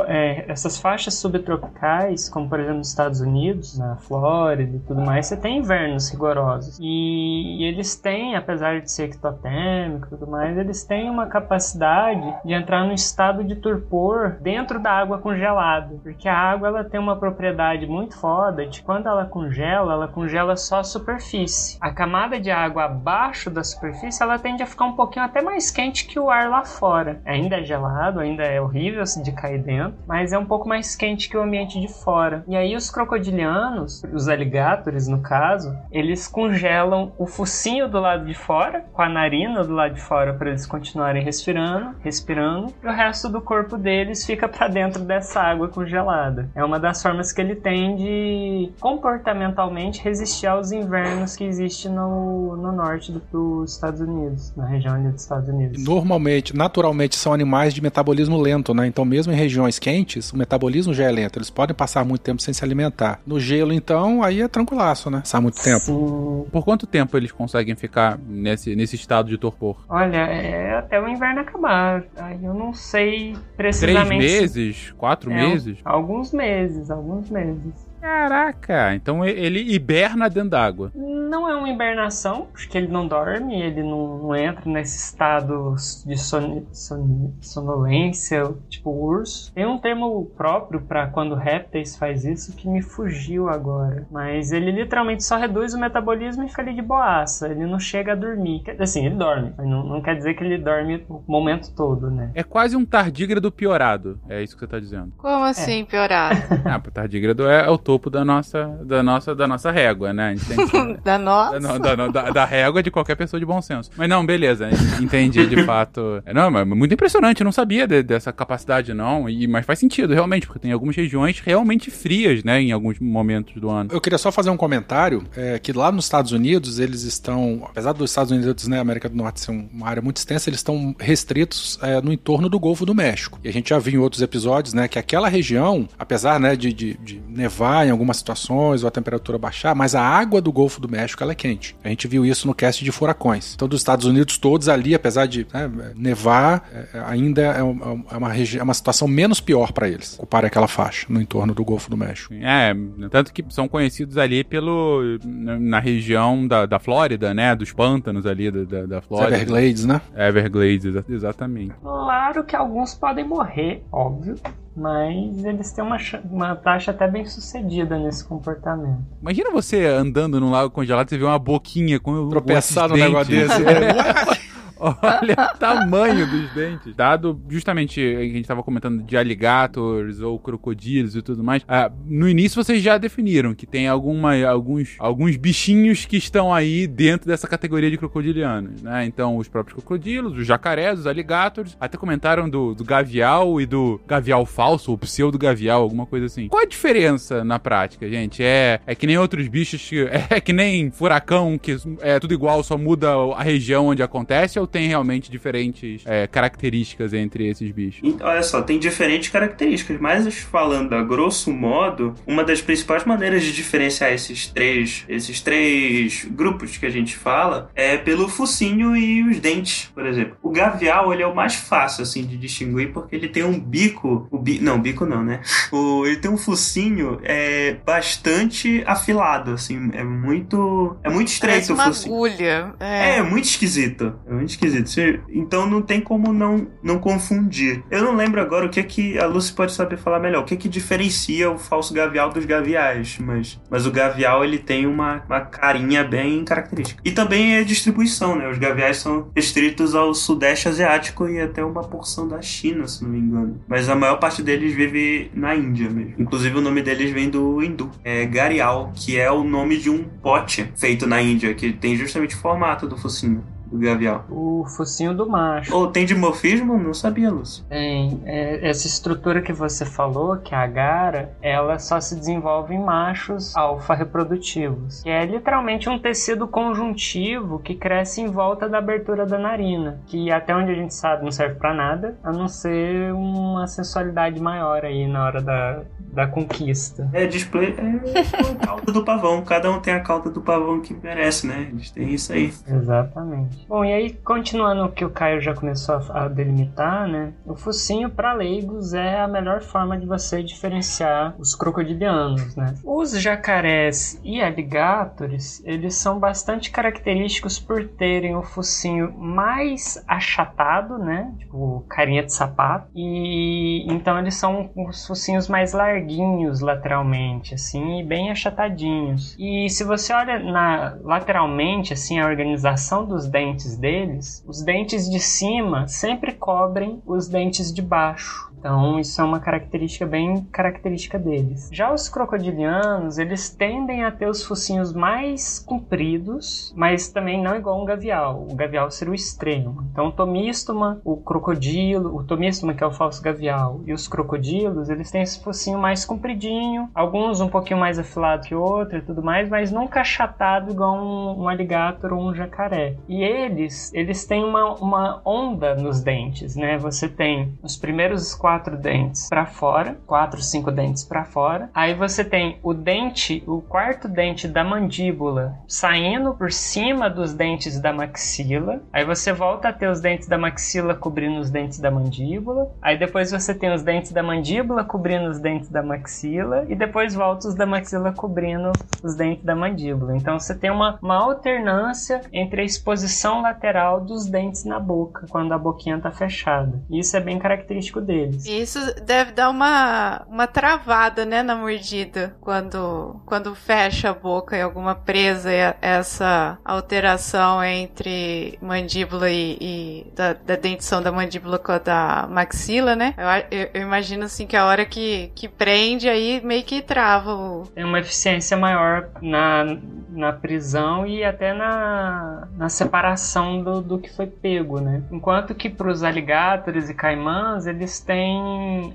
é, essas faixas subtropicais, como por exemplo nos Estados Unidos, na Flórida e tudo mais, você tem invernos rigorosos. E, e eles têm, apesar de ser ectotérmico e tudo mais, eles têm uma capacidade de entrar no estado de torpor dentro da água congelada. Porque a água ela tem uma propriedade muito foda de quando ela congela, ela congela só a superfície. A camada de água abaixo da superfície ela tende a ficar um pouquinho até mais quente que o ar lá fora. Ainda é gelado, ainda é horrível de cair dentro, mas é um pouco mais quente que o ambiente de fora. E aí os crocodilianos, os alligators no caso, eles congelam o focinho do lado de fora, com a narina do lado de fora para eles continuarem respirando, respirando, e o resto do corpo deles fica para dentro dessa água congelada. É uma das formas que ele tem de comportamentalmente resistir aos invernos que existe no, no norte do, dos Estados Unidos, na região dos Estados Unidos. Normalmente, naturalmente, são animais de metabolismo lento, né? Então, mesmo em regiões quentes, o metabolismo já é lento. Eles podem passar muito tempo sem se alimentar. No gelo, então, aí é tranquilaço, né? Passar muito tempo. Sim. Por quanto tempo eles conseguem ficar nesse, nesse estado de torpor? Olha, é até o inverno acabar. Aí eu não sei precisamente. Três meses? Quatro é, meses? Alguns meses, alguns meses. Caraca, então ele hiberna dentro d'água. Não é uma hibernação, porque ele não dorme, ele não, não entra nesse estado de son, son, sonolência, tipo urso. Tem um termo próprio para quando répteis faz isso que me fugiu agora. Mas ele literalmente só reduz o metabolismo e fica ali de boaça. Ele não chega a dormir. Assim, ele dorme, mas não, não quer dizer que ele dorme o momento todo, né? É quase um tardígrado piorado. É isso que você tá dizendo. Como assim, é. piorado? (laughs) ah, o tardígrado é, é o topo da nossa, da nossa, da nossa régua, né? (laughs) da nossa? Da, da, da, da, régua de qualquer pessoa de bom senso. Mas não, beleza, entendi de (laughs) fato. É, não, mas muito impressionante, eu não sabia de, dessa capacidade, não. E, mas faz sentido, realmente, porque tem algumas regiões realmente frias, né? Em alguns momentos do ano. Eu queria só fazer um comentário, é, que lá nos Estados Unidos, eles estão, apesar dos Estados Unidos, né, América do Norte ser uma área muito extensa, eles estão restritos é, no entorno do Golfo do México. E a gente já viu em outros episódios, né, que aquela região, apesar, né, de, de, de nevar em algumas situações ou a temperatura baixar, mas a água do Golfo do México ela é quente. A gente viu isso no cast de furacões. Então, dos Estados Unidos todos ali, apesar de né, nevar, é, ainda é, uma, é, uma é uma situação menos pior para eles, ocupar aquela faixa no entorno do Golfo do México. É, tanto que são conhecidos ali pelo na região da, da Flórida, né, dos pântanos ali da, da, da Flórida. Everglades, né? Everglades, exatamente. Claro que alguns podem morrer, óbvio mas eles têm uma, uma taxa até bem sucedida nesse comportamento. Imagina você andando num lago congelado e ver uma boquinha com tropeçar no negócio desse. É. (laughs) Olha o tamanho dos dentes. Dado justamente a gente estava comentando de alligators ou crocodilos e tudo mais. Ah, no início vocês já definiram que tem alguma, alguns, alguns bichinhos que estão aí dentro dessa categoria de crocodilianos, né? Então os próprios crocodilos, os jacarés, os alligators. Até comentaram do, do gavial e do gavial falso, ou pseudo gavial, alguma coisa assim. Qual a diferença na prática, gente? É, é que nem outros bichos que. (laughs) É que nem furacão, que é tudo igual, só muda a região onde acontece, ou tem realmente diferentes é, características entre esses bichos? Então, olha só, tem diferentes características, mas falando a grosso modo, uma das principais maneiras de diferenciar esses três, esses três grupos que a gente fala é pelo focinho e os dentes, por exemplo. O gavial, ele é o mais fácil, assim, de distinguir porque ele tem um bico, o bi, não, bico não, né? O, ele tem um focinho é, bastante afilado, assim, é muito, é muito estreito Parece o uma focinho. agulha. É. é, muito esquisito. É muito esquisito. Então não tem como não, não confundir. Eu não lembro agora o que que a Lucy pode saber falar melhor. O que que diferencia o falso gavial dos gaviais, mas, mas o gavial ele tem uma, uma carinha bem característica. E também é distribuição, né? Os gaviais são restritos ao sudeste asiático e até uma porção da China, se não me engano. Mas a maior parte deles vive na Índia mesmo. Inclusive o nome deles vem do hindu. É garial, que é o nome de um pote feito na Índia, que tem justamente o formato do focinho do gavial. O focinho do macho. Ou tem dimorfismo? Não sabia, Lúcio. Tem é, essa estrutura que você falou, que é a gara, ela só se desenvolve em machos alfa reprodutivos, que é literalmente um tecido conjuntivo que cresce em volta da abertura da narina, que até onde a gente sabe não serve pra nada, a não ser uma sensualidade maior aí na hora da, da conquista. É display. É a cauda do pavão. Cada um tem a cauda do pavão que merece, né? Eles têm isso aí. Exatamente. Bom, e aí, continuando o que o Caio já começou a, a delimitar, né? O focinho para leigos é a melhor forma de você diferenciar os crocodilianos, né? Os jacarés e alligators, eles são bastante característicos por terem o focinho mais achatado, né? Tipo, carinha de sapato. E então eles são os focinhos mais larguinhos lateralmente, assim, e bem achatadinhos. E se você olha na lateralmente, assim, a organização dos dentes deles, os dentes de cima sempre cobrem os dentes de baixo. Então, isso é uma característica bem característica deles. Já os crocodilianos, eles tendem a ter os focinhos mais compridos, mas também não igual um gavial. O gavial seria o extremo. Então, o tomístoma, o crocodilo, o tomístoma que é o falso gavial, e os crocodilos, eles têm esse focinho mais compridinho, alguns um pouquinho mais afilado que outro e tudo mais, mas nunca achatado igual um, um alligator ou um jacaré. E eles, eles têm uma, uma onda nos dentes, né? Você tem os primeiros quatro dentes para fora, quatro, cinco dentes para fora. Aí você tem o dente, o quarto dente da mandíbula saindo por cima dos dentes da maxila. Aí você volta a ter os dentes da maxila cobrindo os dentes da mandíbula. Aí depois você tem os dentes da mandíbula cobrindo os dentes da maxila e depois volta os da maxila cobrindo os dentes da mandíbula. Então você tem uma, uma alternância entre a exposição lateral dos dentes na boca quando a boquinha tá fechada. Isso é bem característico deles. Isso deve dar uma, uma travada, né, na mordida, quando, quando fecha a boca e alguma presa a- essa alteração entre mandíbula e, e da, da dentição da mandíbula com a da maxila, né? Eu, eu- eu imagino assim que a hora que, que prende aí meio que trava o. tem uma eficiência maior na, na prisão e até na, na separação do, do que foi pego, né? Enquanto que para os aligatores e caimãs, eles têm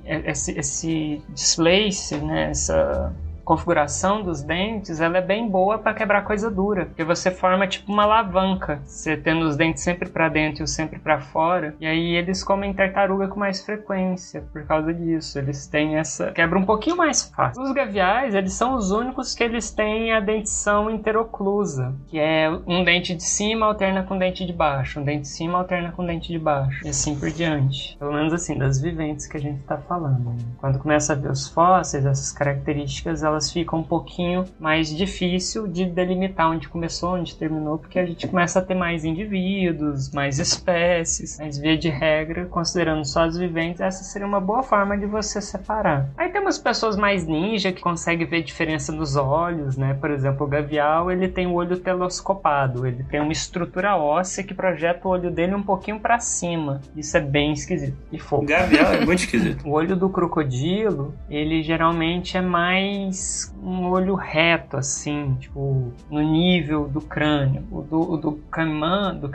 esse, esse displace, né? Essa configuração dos dentes, ela é bem boa para quebrar coisa dura, porque você forma tipo uma alavanca, você tendo os dentes sempre para dentro e os sempre para fora, e aí eles comem tartaruga com mais frequência por causa disso. Eles têm essa quebra um pouquinho mais fácil. Os gaviais, eles são os únicos que eles têm a dentição interoclusa, que é um dente de cima alterna com dente de baixo, um dente de cima alterna com dente de baixo, e assim por diante. Pelo menos assim, das viventes que a gente tá falando. né? Quando começa a ver os fósseis, essas características, elas ficam um pouquinho mais difícil de delimitar onde começou, onde terminou, porque a gente começa a ter mais indivíduos, mais espécies, mas via de regra, considerando só as viventes, essa seria uma boa forma de você separar. Aí temos pessoas mais ninja que conseguem ver diferença nos olhos, né? Por exemplo, o gavial, ele tem o olho telescopado, ele tem uma estrutura óssea que projeta o olho dele um pouquinho para cima. Isso é bem esquisito e O fofo. gavial é muito esquisito. O olho do crocodilo, ele geralmente é mais um olho reto, assim, tipo, no nível do crânio. O do, o do caimã, do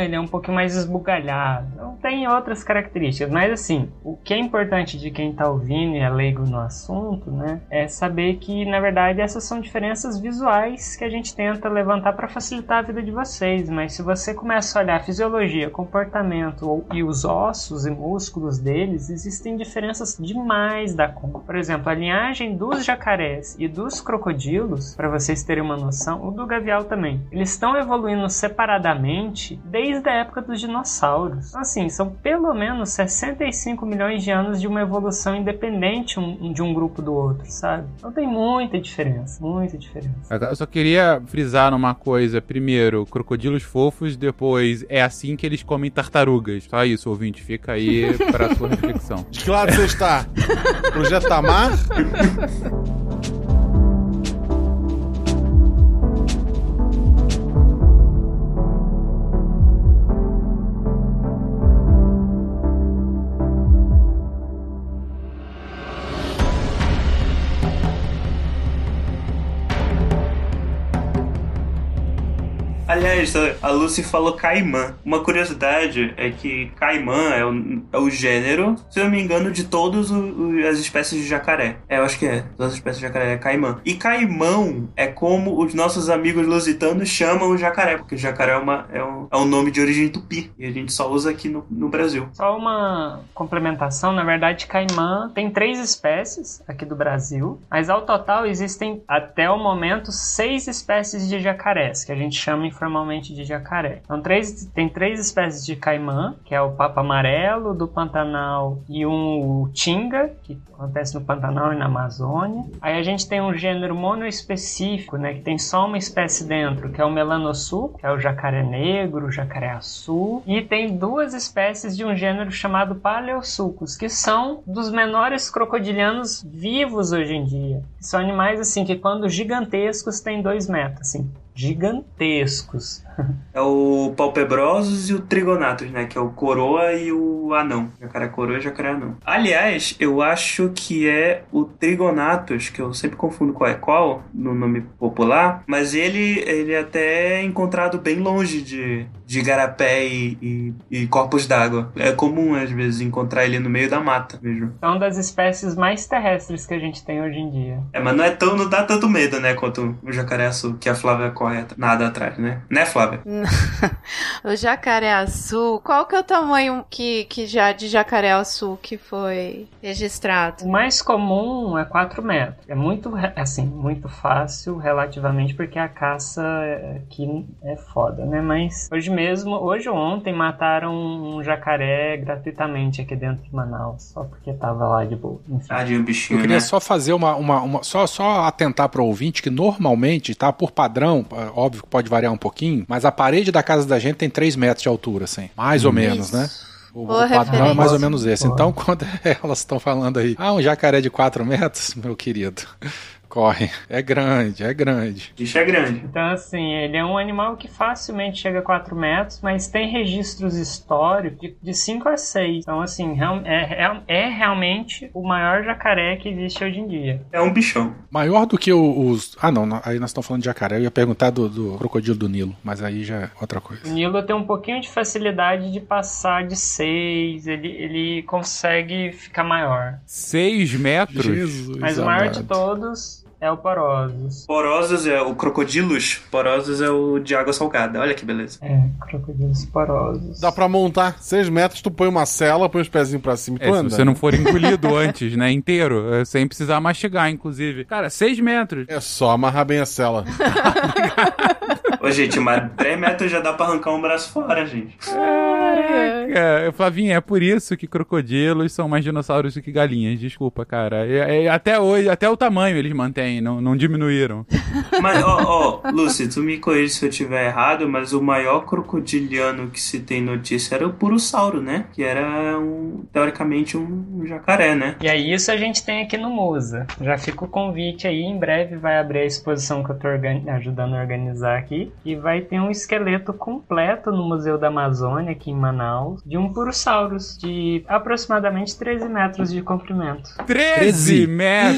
ele é um pouquinho mais esbugalhado. Então tem outras características, mas assim, o que é importante de quem tá ouvindo e é leigo no assunto, né, é saber que, na verdade, essas são diferenças visuais que a gente tenta levantar para facilitar a vida de vocês, mas se você começa a olhar a fisiologia, comportamento e os ossos e músculos deles, existem diferenças demais da conta. Por exemplo, a linhagem dos jacarés e dos crocodilos, para vocês terem uma noção, o do gavial também, eles estão evoluindo separadamente desde a época dos dinossauros. Então, assim, são pelo menos 65 milhões de anos de uma evolução independente um, de um grupo do outro, sabe? Então tem muita diferença, muita diferença. Eu só queria frisar numa coisa. Primeiro, crocodilos fofos, depois é assim que eles comem tartarugas. Só isso, ouvinte. Fica aí pra sua reflexão. De que você está? Projeto Tamar? (laughs) A Lucy falou caimã. Uma curiosidade é que caimã é o, é o gênero, se eu não me engano, de todas as espécies de jacaré. É, eu acho que é. Todas as espécies de jacaré é caimã. E caimão é como os nossos amigos lusitanos chamam o jacaré, porque jacaré é, uma, é, um, é um nome de origem tupi. E a gente só usa aqui no, no Brasil. Só uma complementação, na verdade, caimã tem três espécies aqui do Brasil, mas ao total existem até o momento seis espécies de jacarés, que a gente chama informalmente de jacaré. Então, três, tem três espécies de caimã, que é o papo amarelo do Pantanal e um tinga, que acontece no Pantanal e na Amazônia. Aí a gente tem um gênero monoespecífico, né, que tem só uma espécie dentro, que é o melanossul, que é o jacaré negro, o jacaré azul, e tem duas espécies de um gênero chamado paleosucus, que são dos menores crocodilianos vivos hoje em dia. São animais assim que quando gigantescos têm dois metros, assim gigantescos. (laughs) É o palpebrosos e o trigonatus, né? Que é o coroa e o anão. Jacaré coroa e jacaré anão. Aliás, eu acho que é o trigonatus, que eu sempre confundo qual é qual no nome popular, mas ele, ele é até encontrado bem longe de, de igarapé e, e, e corpos d'água. É comum, às vezes, encontrar ele no meio da mata mesmo. É uma das espécies mais terrestres que a gente tem hoje em dia. É, mas não é tão, não dá tanto medo, né, quanto o jacaré que a Flávia corre nada atrás, né? Né, Flávia? (laughs) o jacaré azul, qual que é o tamanho que, que já de jacaré azul que foi registrado? O mais comum é 4 metros. É muito, assim, muito fácil relativamente porque a caça aqui é foda, né? Mas hoje mesmo, hoje ou ontem, mataram um jacaré gratuitamente aqui dentro de Manaus, só porque tava lá de boa. Ah, de um bichinho, Eu queria né? só fazer uma, uma, uma só, só atentar para o ouvinte que normalmente, tá, por padrão, óbvio que pode variar um pouquinho, mas a parede da casa da gente tem 3 metros de altura, assim. Mais ou menos, né? O, Boa padrão é mais ou menos esse. Boa. Então, (laughs) quando elas estão falando aí, ah, um jacaré de 4 metros, meu querido, corre. É grande, é grande. Bicho é grande. Então, assim, ele é um animal que facilmente chega a 4 metros, mas tem registros históricos de, de 5 a 6. Então, assim, é, é, é realmente o maior jacaré que existe hoje em dia. É um bichão. Maior do que o- os. Ah, não, aí nós estamos falando de jacaré. Eu ia perguntar do, do crocodilo do Nilo, mas aí já é outra coisa. O Nilo tem um pouquinho de facilidade de passar de 6, ele, ele consegue ficar maior. Seis metros? Mas o maior de todos é o Porosos. Porosos é o crocodilos. Porosos é o de água salgada. Olha que beleza. É, crocodilos porosos. Dá pra montar 6 metros, tu põe uma cela, põe os pezinhos pra cima e tu É, se anda. você não for engolido (laughs) antes, né, inteiro, é, sem precisar mastigar, inclusive. Cara, seis metros. É só amarrar bem a cela. (laughs) Ô, gente, mas 3 metros já dá pra arrancar um braço fora, gente. É, Flavinha, é por isso que crocodilos são mais dinossauros do que galinhas. Desculpa, cara. É- é- até hoje, até o tamanho eles mantêm, não, não diminuíram. (laughs) Mas, ó, ó, Lucy, tu me corrige se eu tiver errado, mas o maior crocodiliano que se tem notícia era o Purussauro, né? Que era, um, teoricamente, um, jacaré, né? E aí isso a gente tem aqui no Musa. Já fica o convite aí, em breve vai abrir a exposição que eu tô ajudando a organizar aqui. E vai ter um esqueleto completo no Museu da Amazônia, aqui em Manaus, de um Purosaurus, de aproximadamente 13 metros de comprimento. 13 13 metros!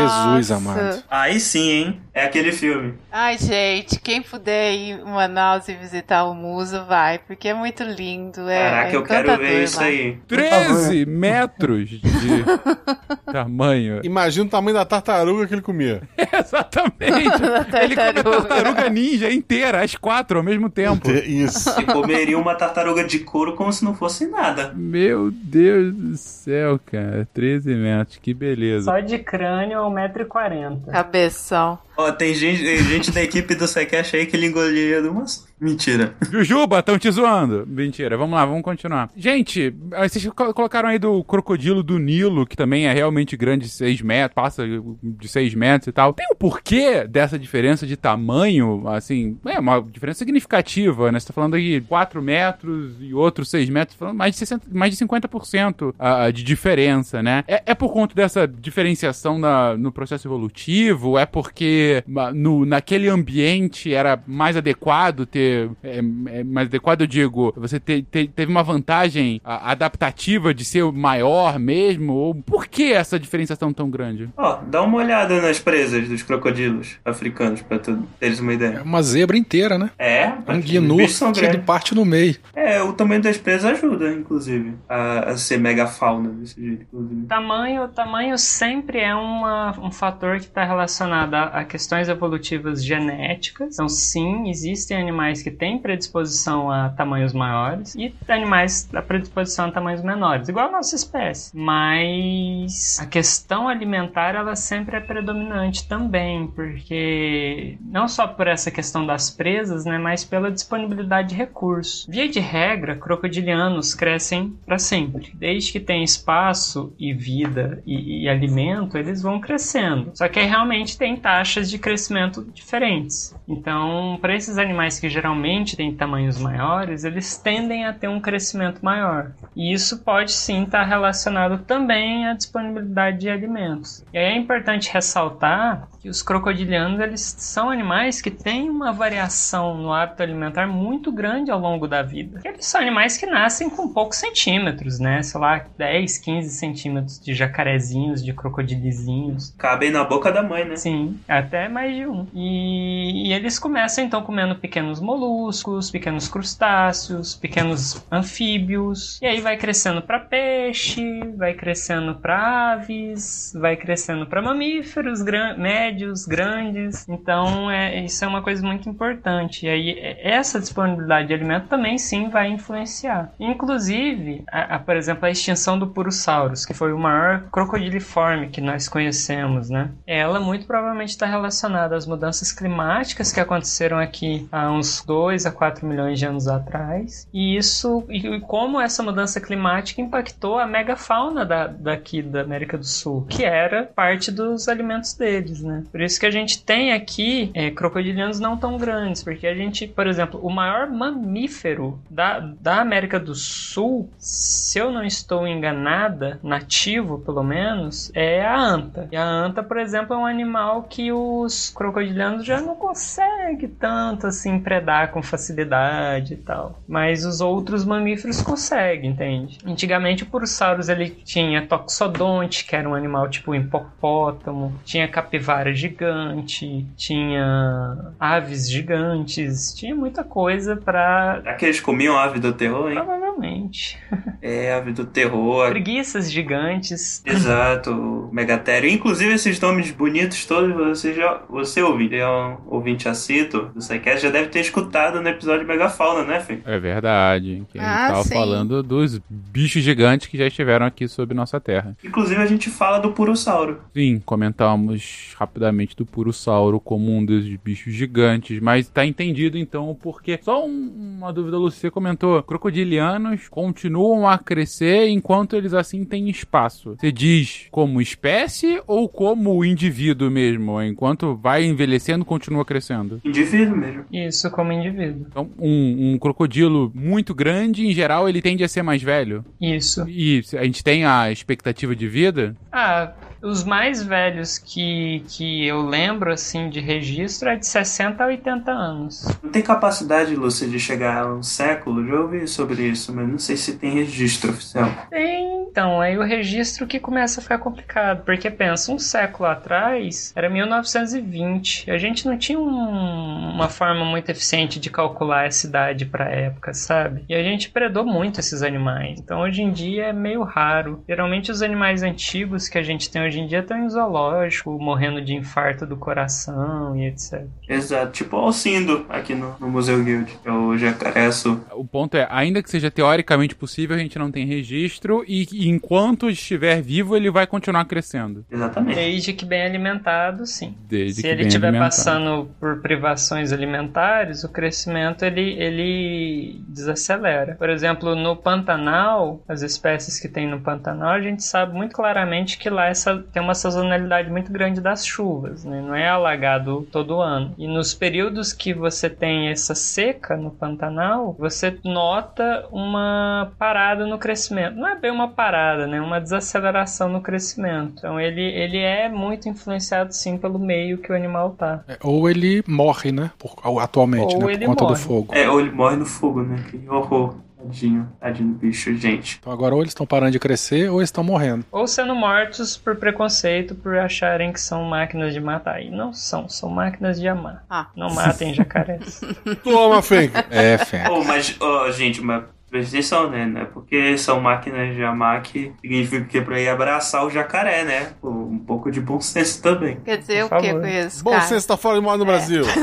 Jesus amado amado. Aí sim, hein? É aquele filme. Ai, gente, quem puder ir em Manaus e visitar o Muso, vai, porque é muito lindo. É, Caraca, é eu quero ver isso aí. 13 metros de (laughs) tamanho. Imagina o tamanho da tartaruga que ele comia. (laughs) Exatamente. (laughs) ele come tartaruga ninja inteira, as quatro ao mesmo tempo. Isso. E comeria uma tartaruga de couro como se não fosse nada. Meu Deus do céu, cara. 13 metros, que beleza. Só de crânio, 1,40m. Cabeção. Ó, tem gente, gente da equipe do Secash aí que ele engolia de umas. Mentira. Jujuba, estão te zoando. Mentira, vamos lá, vamos continuar. Gente, ah, vocês co- colocaram aí do crocodilo do Nilo, que também é realmente grande, 6 metros, passa de 6 metros e tal. Tem um porquê dessa diferença de tamanho, assim, é uma diferença significativa, né? Você tá falando aí 4 metros e outro 6 metros, falando mais de, 60, mais de 50% ah, de diferença, né? É, é por conta dessa diferenciação na- no processo evolutivo? É porque no, naquele ambiente era mais adequado ter. É, é mais adequado, eu digo, você te- te- teve uma vantagem adaptativa de ser maior mesmo? Ou por que essa diferenciação tão grande? Ó, dá uma olhada nas presas dos crocodilos africanos pra tu teres uma É ideia. uma zebra inteira, né? É, É um que grandes. parte no meio. É, o tamanho das presas ajuda, inclusive, a, a ser megafauna desse jeito, inclusive. Tamanho, tamanho sempre é uma, um fator que está relacionado a, a questões evolutivas genéticas. Então, sim, existem animais que têm predisposição a tamanhos maiores e animais a predisposição a tamanhos menores, igual a nossa espécie. Mas a questão alimentar ela sempre é predominante também, porque não só por essa questão das presas, né, mas pela disponibilidade de recursos. Via de regra, crocodilianos crescem para sempre. Desde que tem espaço e vida e, e alimento, eles vão crescendo. Só que realmente tem taxas de crescimento diferentes. Então, para esses animais que geralmente têm tamanhos maiores, eles tendem a ter um crescimento maior. E isso pode sim estar relacionado também à disponibilidade de alimentos. E aí é importante ressaltar que os crocodilianos eles são animais que têm uma variação no hábito alimentar muito grande ao longo da vida. Eles são animais que nascem com poucos centímetros, né? Sei lá, 10, 15 centímetros de jacarezinhos, de crocodilizinhos. Cabem na boca da mãe, né? Sim, até mais de um. E, e eles começam então comendo pequenos moluscos, pequenos crustáceos, pequenos anfíbios. E aí vai crescendo para peixe, vai crescendo para aves, vai crescendo para mamíferos gran médios, grandes. Então é, isso é uma coisa muito importante. E aí é- essa disponibilidade de alimento também sim vai influenciar. Inclusive, a, a, por exemplo, a extinção do Purosaurus, que foi o maior crocodiliforme que nós conhecemos, né? Ela muito provavelmente está relacionada às mudanças climáticas que aconteceram aqui há uns 2 a 4 milhões de anos atrás. E isso, e como essa mudança climática impactou a megafauna da, daqui da América do Sul, que era parte dos alimentos deles, né? Por isso que a gente tem aqui é, crocodilianos não tão grandes, porque a gente, por exemplo, o maior mamífero da, da América do Sul, se eu não estou enganada, nativo pelo menos, é a anta. E a anta, por exemplo, é um animal que os crocodilianos já não conseguem tanto assim predar com facilidade e tal. Mas os outros mamíferos conseguem, entende? Antigamente o Purosaurus ele tinha toxodonte, que era um animal tipo hipopótamo, tinha capivara gigante, tinha aves gigantes, tinha muita coisa pra Será que eles comiam ave do terror, hein? provavelmente. (laughs) É, ave do terror. Preguiças gigantes. Exato, Megatério. Inclusive, esses nomes bonitos todos, você já. Você ouvinte, é um ouvinte assíduo do SciCast, já deve ter escutado no episódio de Megafauna, né, Fê? É verdade. Que a gente Ah, tava sim. falando dos bichos gigantes que já estiveram aqui sobre nossa terra. Inclusive, a gente fala do Purossauro. Sim, comentamos rapidamente do Purussauro como um desses bichos gigantes, mas tá entendido então o porquê. Só um- uma dúvida, Lu, você comentou, crocodilianos continuam a crescer enquanto eles assim têm espaço. Você diz como espécie ou como indivíduo mesmo? Enquanto vai envelhecendo, continua crescendo? Indivíduo mesmo. Isso como indivíduo. Então, um, um crocodilo muito grande, em geral, ele tende a ser mais velho. Isso. E a gente tem a expectativa de vida? Ah, os mais velhos que, que eu lembro, assim, de registro é de 60 a 80 anos. Não tem capacidade, Lúcia, de chegar a um século. Já ouvi sobre isso, mas não sei se tem registro oficial. Tem, Então, aí o registro que começa a ficar complicado, porque pensa, um século atrás era 1920. A gente não tinha um- uma forma muito eficiente de calcular essa idade pra época, sabe? E a gente predou muito esses animais. Então, hoje em dia é meio raro. Geralmente os animais antigos que a gente tem hoje em dia estão em zoológico, morrendo de infarto do coração e etc. Exato, tipo o Alcindo aqui no, no Museu Guild, que é o jacareço. O ponto é, ainda que seja teoricamente possível, a gente não tem registro e, e enquanto estiver vivo, ele vai continuar crescendo. Exatamente. Desde que bem alimentado, sim. Desde Se que ele estiver passando por privações alimentares, o crescimento ele, ele desacelera. Por exemplo, no Pantanal, as espécies que tem no Pantanal, a gente sabe muito claramente que lá essa, tem uma sazonalidade muito grande das chuvas, né? não é alagado todo ano. E nos períodos que você tem essa seca no Pantanal, você nota uma parada no crescimento. Não é bem uma parada, né? Uma desaceleração no crescimento. Então ele, ele é muito influenciado sim pelo meio que o animal tá. É, Ou ele morre, né? Por- atualmente, Ou né? Por ele conta do morre. fogo. É, ou ele morre no fogo, né? Que horror. Tadinho, tadinho do bicho, gente. Então agora ou eles estão parando de crescer ou estão morrendo. Ou sendo mortos por preconceito, por acharem que são máquinas de matar. E não são, são máquinas de amar. Ah. Não matem jacarés. (laughs) Toma, Fenk. É, fé. Oh, mas, ó, gente, mas presta atenção, né? Não é porque são máquinas de amar que significa que é pra ir abraçar o jacaré, né? Um pouco de bom senso também. Quer dizer Por o que com isso, Bom, você está fora de moda no Brasil. (laughs)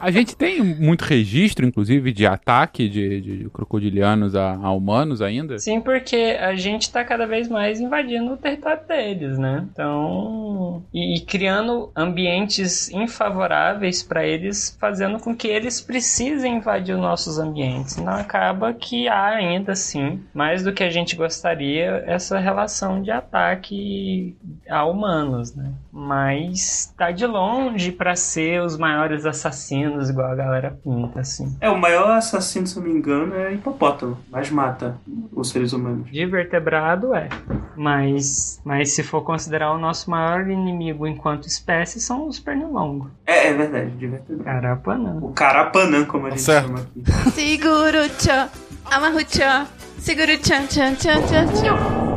A gente tem muito registro, inclusive, de ataque de, de crocodilianos a, a humanos ainda. Sim, porque a gente tá cada vez mais invadindo o território deles, né? Então. E, e criando ambientes infavoráveis para eles, fazendo com que eles precisem invadir os nossos ambientes. Então acaba que há ainda assim, mais do que a gente gostaria, essa relação de ataque a humanos, né? Mas tá de longe para ser os maiores assassinos, igual a galera pinta, assim. É, o maior assassino, se eu não me engano, é hipopótamo, mas mata os seres humanos. De vertebrado é. Mas, mas se for considerar o nosso maior inimigo enquanto espécie, são os pernilongos. É, é verdade, de vertebrado. Carapanã. O carapanã, como a gente Certo. chama aqui. Seguro-chan, amarro-chan, seguro-chan, tchan, tchan, tchan, tchan.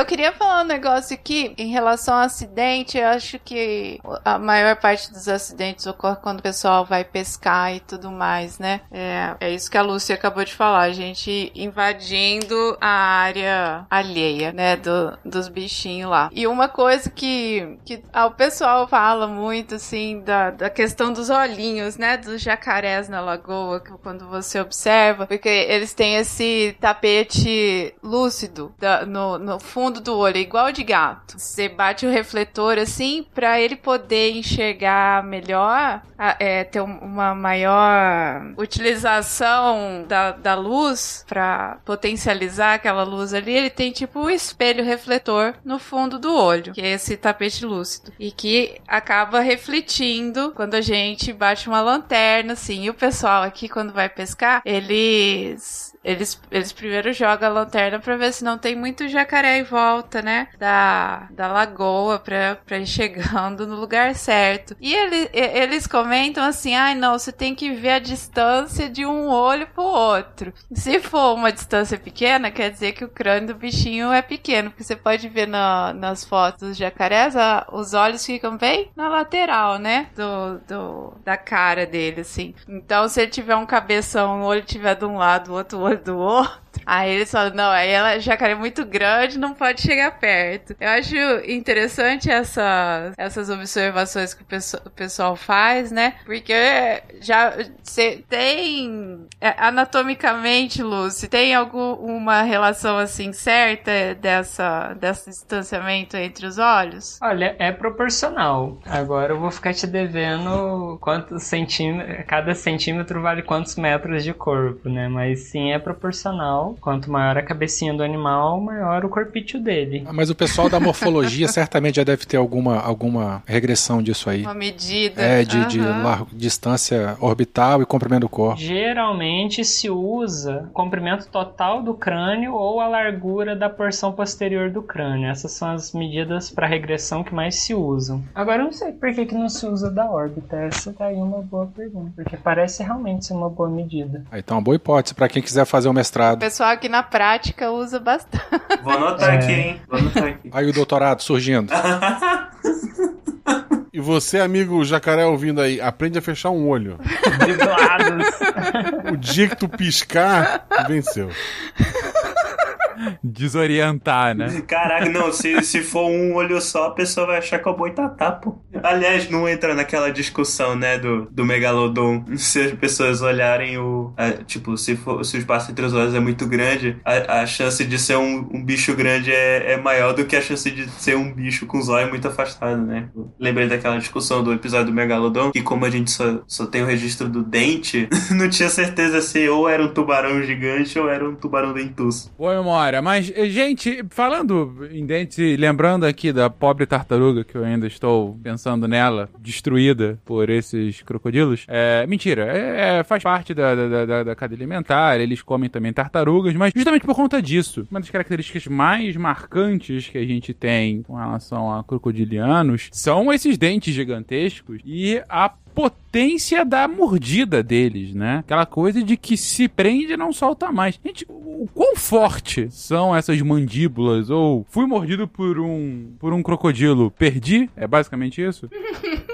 Eu queria falar um negócio aqui em relação ao acidente. Eu acho que a maior parte dos acidentes ocorre quando o pessoal vai pescar e tudo mais, né? É, é isso que a Lúcia acabou de falar. A gente invadindo a área alheia, né? Do, dos bichinhos lá. E uma coisa que, que ah, o pessoal fala muito, assim, da, da questão dos olhinhos, né? Dos jacarés na lagoa, que quando você observa, porque eles têm esse tapete lúcido da- no, no fundo do olho, igual de gato. Você bate o refletor assim pra ele poder enxergar melhor, é, ter um- uma maior utilização da, da luz pra potencializar aquela luz ali. Ele tem tipo um espelho refletor no fundo do olho, que é esse tapete lúcido, e que acaba refletindo quando a gente bate uma lanterna, assim. E o pessoal aqui, quando vai pescar, eles eles, eles primeiro jogam a lanterna pra ver se não tem muito jacaré em volta, né? Da, da lagoa pra, pra ir chegando no lugar certo. E ele, eles comentam assim: ai não, você tem que ver a distância de um olho pro outro. Se for uma distância pequena, quer dizer que o crânio do bichinho é pequeno, porque você pode ver na- nas fotos dos jacarés, a- os olhos ficam bem na lateral, né? Do, do, da cara dele, assim. Então, se ele tiver um cabeção, o olho tiver de um lado, o outro olho do outro. Aí eles falam, não, aí ela jacaré é muito grande, não pode chegar perto. Eu acho interessante essa, essas observações que o, pesso- o pessoal faz, né? Porque já cê tem é, anatomicamente, Lucy, tem alguma relação assim certa dessa desse distanciamento entre os olhos? Olha, é proporcional. Agora eu vou ficar te devendo quantos centímetros. Cada centímetro vale quantos metros de corpo, né? Mas sim, é proporcional. Quanto maior a cabecinha do animal, maior o corpício dele. Ah, Mas o pessoal da morfologia (laughs) certamente já deve ter alguma, alguma regressão disso aí. Uma medida. É, de, de Aham. largo- distância orbital e comprimento do corpo. Geralmente se usa o comprimento total do crânio ou a largura da porção posterior do crânio. Essas são as medidas para regressão que mais se usam. Agora eu não sei por que, que não se usa da órbita. Essa tá aí uma boa pergunta. Porque parece realmente ser uma boa medida. Aí, Então, uma boa hipótese para quem quiser fazer o O mestrado. Pessoal aqui na prática usa bastante. Vou anotar É. aqui, hein? Vou anotar aqui. Aí o doutorado surgindo. (laughs) E você, amigo jacaré ouvindo aí, aprende a fechar um olho. O dia que tu piscar, venceu. Desorientar, né? (laughs) Caraca, não, se, se for um olho só, a pessoa vai achar que é o boitatá, pô. Aliás, não entra naquela discussão, né, do, do megalodon. Se as pessoas olharem o. a- tipo, se, for, se o espaço entre os olhos é muito grande, a, a chance de ser um, um bicho grande é, é maior do que a chance de ser um bicho com os olhos muito afastado, né? Lembrei daquela discussão do episódio do megalodon, que como a gente só, só tem o registro do dente, (laughs) não tinha certeza se ou era um tubarão gigante ou era um tubarão dentuço. Boa memória. Mas, eh, gente, falando em dentes, e lembrando aqui da pobre tartaruga, que eu ainda estou pensando nela, destruída por esses crocodilos. É, mentira, é, é, faz parte da, da, da, da cadeia alimentar, eles comem também tartarugas, mas justamente por conta disso, uma das características mais marcantes que a gente tem com relação a crocodilianos são esses dentes gigantescos e a potência da mordida deles, né? Aquela coisa de que se prende e não solta mais. Gente, o quão forte são essas mandíbulas? Ou fui mordido por um por um crocodilo, perdi? É basicamente isso?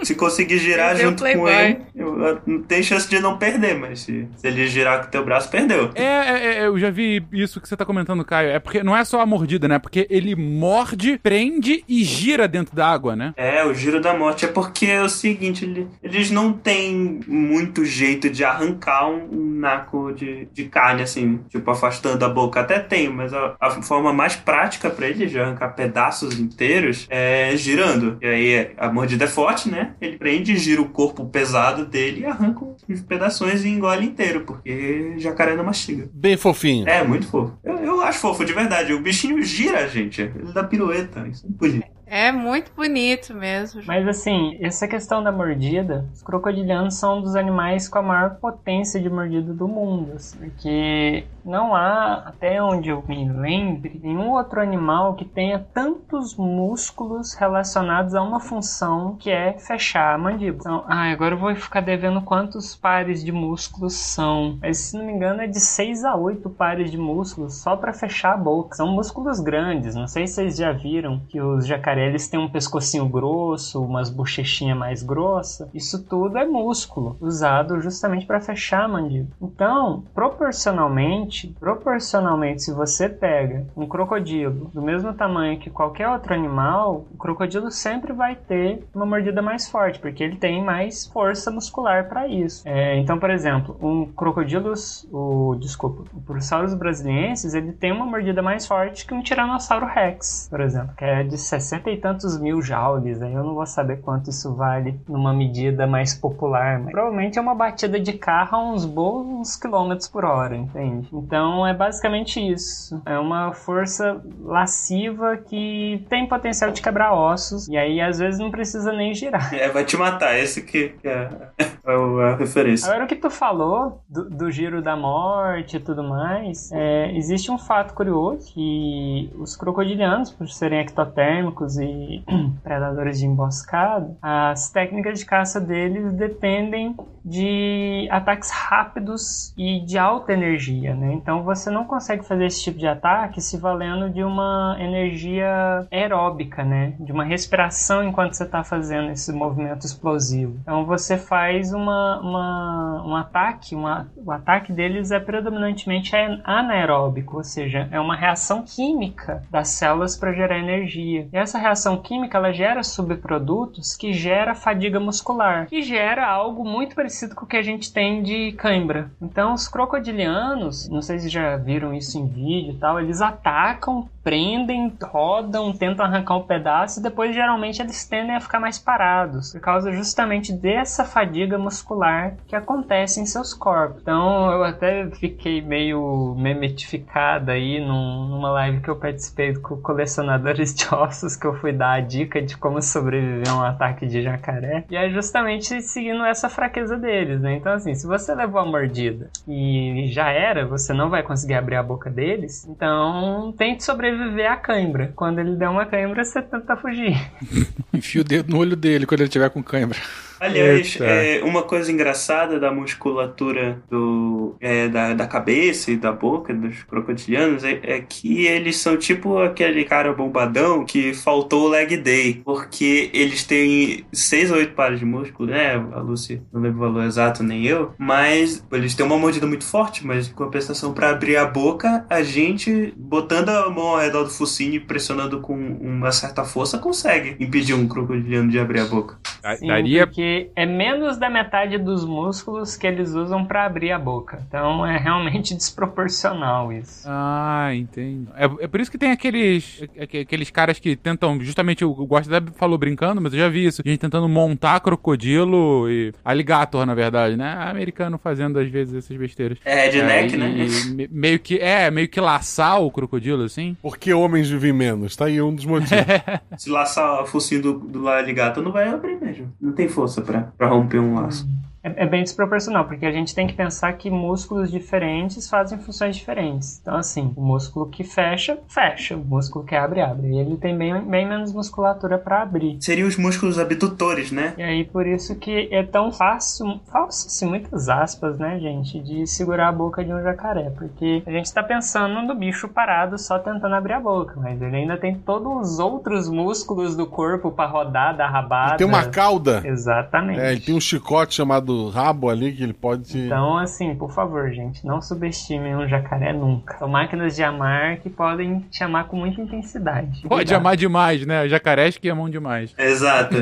Se conseguir girar Perdeu junto com ele, eu- não tem chance de não perder, mas se, se ele girar com o teu braço, perdeu. É, é, é, eu já vi isso que você tá comentando, Caio. É porque não é só a mordida, né? Porque ele morde, prende e gira dentro da água, né? É, o giro da morte é porque é o seguinte, ele- eles não têm muito jeito de arrancar um, um naco de, de carne, assim, tipo, afastando a boca. Até tem, mas a, a forma mais prática pra eles de arrancar pedaços inteiros é girando. E aí a mordida é forte, né? Ele prende, gira o corpo pesado dele e arranca os pedaços e engole inteiro, porque jacaré não mastiga. Bem fofinho. É, muito fofo. Eu, eu acho fofo, de verdade. O bichinho gira, gente. Ele dá pirueta. Isso é bonito. É muito bonito mesmo. Mas assim, essa questão da mordida, os crocodilianos são um dos animais com a maior potência de mordida do mundo. assim, Porque não há, até onde eu me lembre, nenhum outro animal que tenha tantos músculos relacionados a uma função que é fechar a mandíbula. Então, ah, agora eu vou ficar devendo quantos pares de músculos são. Mas se não me engano é de 6 a 8 pares de músculos só para fechar a boca. São músculos grandes. Não sei se vocês já viram que os jacarés eles têm um pescocinho grosso, umas bochechinhas mais grossas. Isso tudo é músculo usado justamente para fechar a mandíbula. Então, proporcionalmente, proporcionalmente, se você pega um crocodilo do mesmo tamanho que qualquer outro animal, o crocodilo sempre vai ter uma mordida mais forte, porque ele tem mais força muscular para isso. É, então, por exemplo, um crocodilo, o desculpa, o Purosaurus brasiliensis, ele tem uma mordida mais forte que um Tiranossauro Rex, por exemplo, que é de 60 e tantos mil joules. Aí eu não vou saber quanto isso vale numa medida mais popular, mas provavelmente é uma batida de carro a uns bons quilômetros por hora, entende? Então é basicamente isso. É uma força lasciva que tem potencial de quebrar ossos e aí às vezes não precisa nem girar. É, vai te matar. Esse que, é, é a referência. Agora o que tu falou do, do giro da morte e tudo mais, é, existe um fato curioso que os crocodilianos, por serem ectotérmicos e (clears throat) predadores de emboscada, as técnicas de caça deles dependem de ataques rápidos e de alta energia, né? Então você não consegue fazer esse tipo de ataque se valendo de uma energia aeróbica, né? De uma respiração enquanto você está fazendo esse movimento explosivo. Então você faz uma, uma- um ataque, uma- o ataque deles é predominantemente anaeróbico, ou seja, é uma reação química das células para gerar energia. E essa reação química ela gera subprodutos que gera fadiga muscular, que gera algo muito parecido com o que a gente tem de cãibra. Então os crocodilianos, não sei se já viram isso em vídeo e tal, eles atacam, prendem, rodam, tentam arrancar um pedaço e depois geralmente eles tendem a ficar mais parados, por causa justamente dessa fadiga muscular que acontece em seus corpos. Então eu até fiquei meio memetificada aí num, numa live que eu participei com colecionadores de ossos que eu fui dar a dica de como sobreviver a um ataque de jacaré. E é justamente seguindo essa fraqueza deles, né? Então assim, se você levou a mordida e já era, você não vai conseguir abrir a boca deles, então tente sobreviver à cãibra. Quando ele der uma cãibra, você tenta fugir. (laughs) Enfia o dedo no olho dele quando ele tiver com cãibra. Aliás, é, uma coisa engraçada da musculatura do, é, da, da cabeça e da boca dos crocodilianos é, é que eles são tipo aquele cara bombadão que faltou o leg day, porque eles têm seis ou oito pares de músculo, né? A Lucy não lembro o valor exato, nem eu, mas eles têm uma mordida muito forte, mas em compensação para abrir a boca, a gente botando a mão ao redor do focinho e pressionando com uma certa força consegue impedir um crocodiliano de abrir a boca. Sim, Daria porque é menos da metade dos músculos que eles usam para abrir a boca. Então é realmente (laughs) desproporcional isso. Ah, entendo. É, é por isso que tem aqueles aque- aqueles caras que tentam, justamente, o Gosto até falou brincando, mas eu já vi isso. Gente tentando montar crocodilo e alligator, na verdade, né? Americano fazendo, às vezes, essas besteiras. É redneck, É, né? e- e me- meio que, é, meio que laçar o crocodilo, assim. Por que homens vivem menos? Tá aí um dos motivos. (laughs) Se laçar o focinho do, do alligator, não vai abrir mesmo. Não tem força pra, pra romper um laço. É, é bem desproporcional, porque a gente tem que pensar que músculos diferentes fazem funções diferentes. Então, assim, o músculo que fecha, fecha. O músculo que abre, abre. E ele tem bem, bem menos musculatura para abrir. Seriam os músculos abdutores, né? E aí, por isso que é tão fácil, fácil, assim, muitas aspas, né, gente, de segurar a boca de um jacaré. Porque a gente tá pensando no bicho parado só tentando abrir a boca, mas ele ainda tem todos os outros músculos do corpo para rodar da rabada. E tem uma cauda. Exatamente. É, ele tem um chicote chamado rabo ali que ele pode te. Então, assim, por favor, gente, não subestimem um jacaré nunca. São máquinas de amar que podem te amar com muita intensidade. Pode Cuidado. amar demais, né? Jacarés que amam demais. Exato.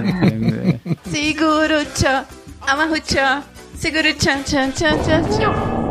Seguro-chan, amarro-chan, seguro-chan, chan, chan, chan, chan.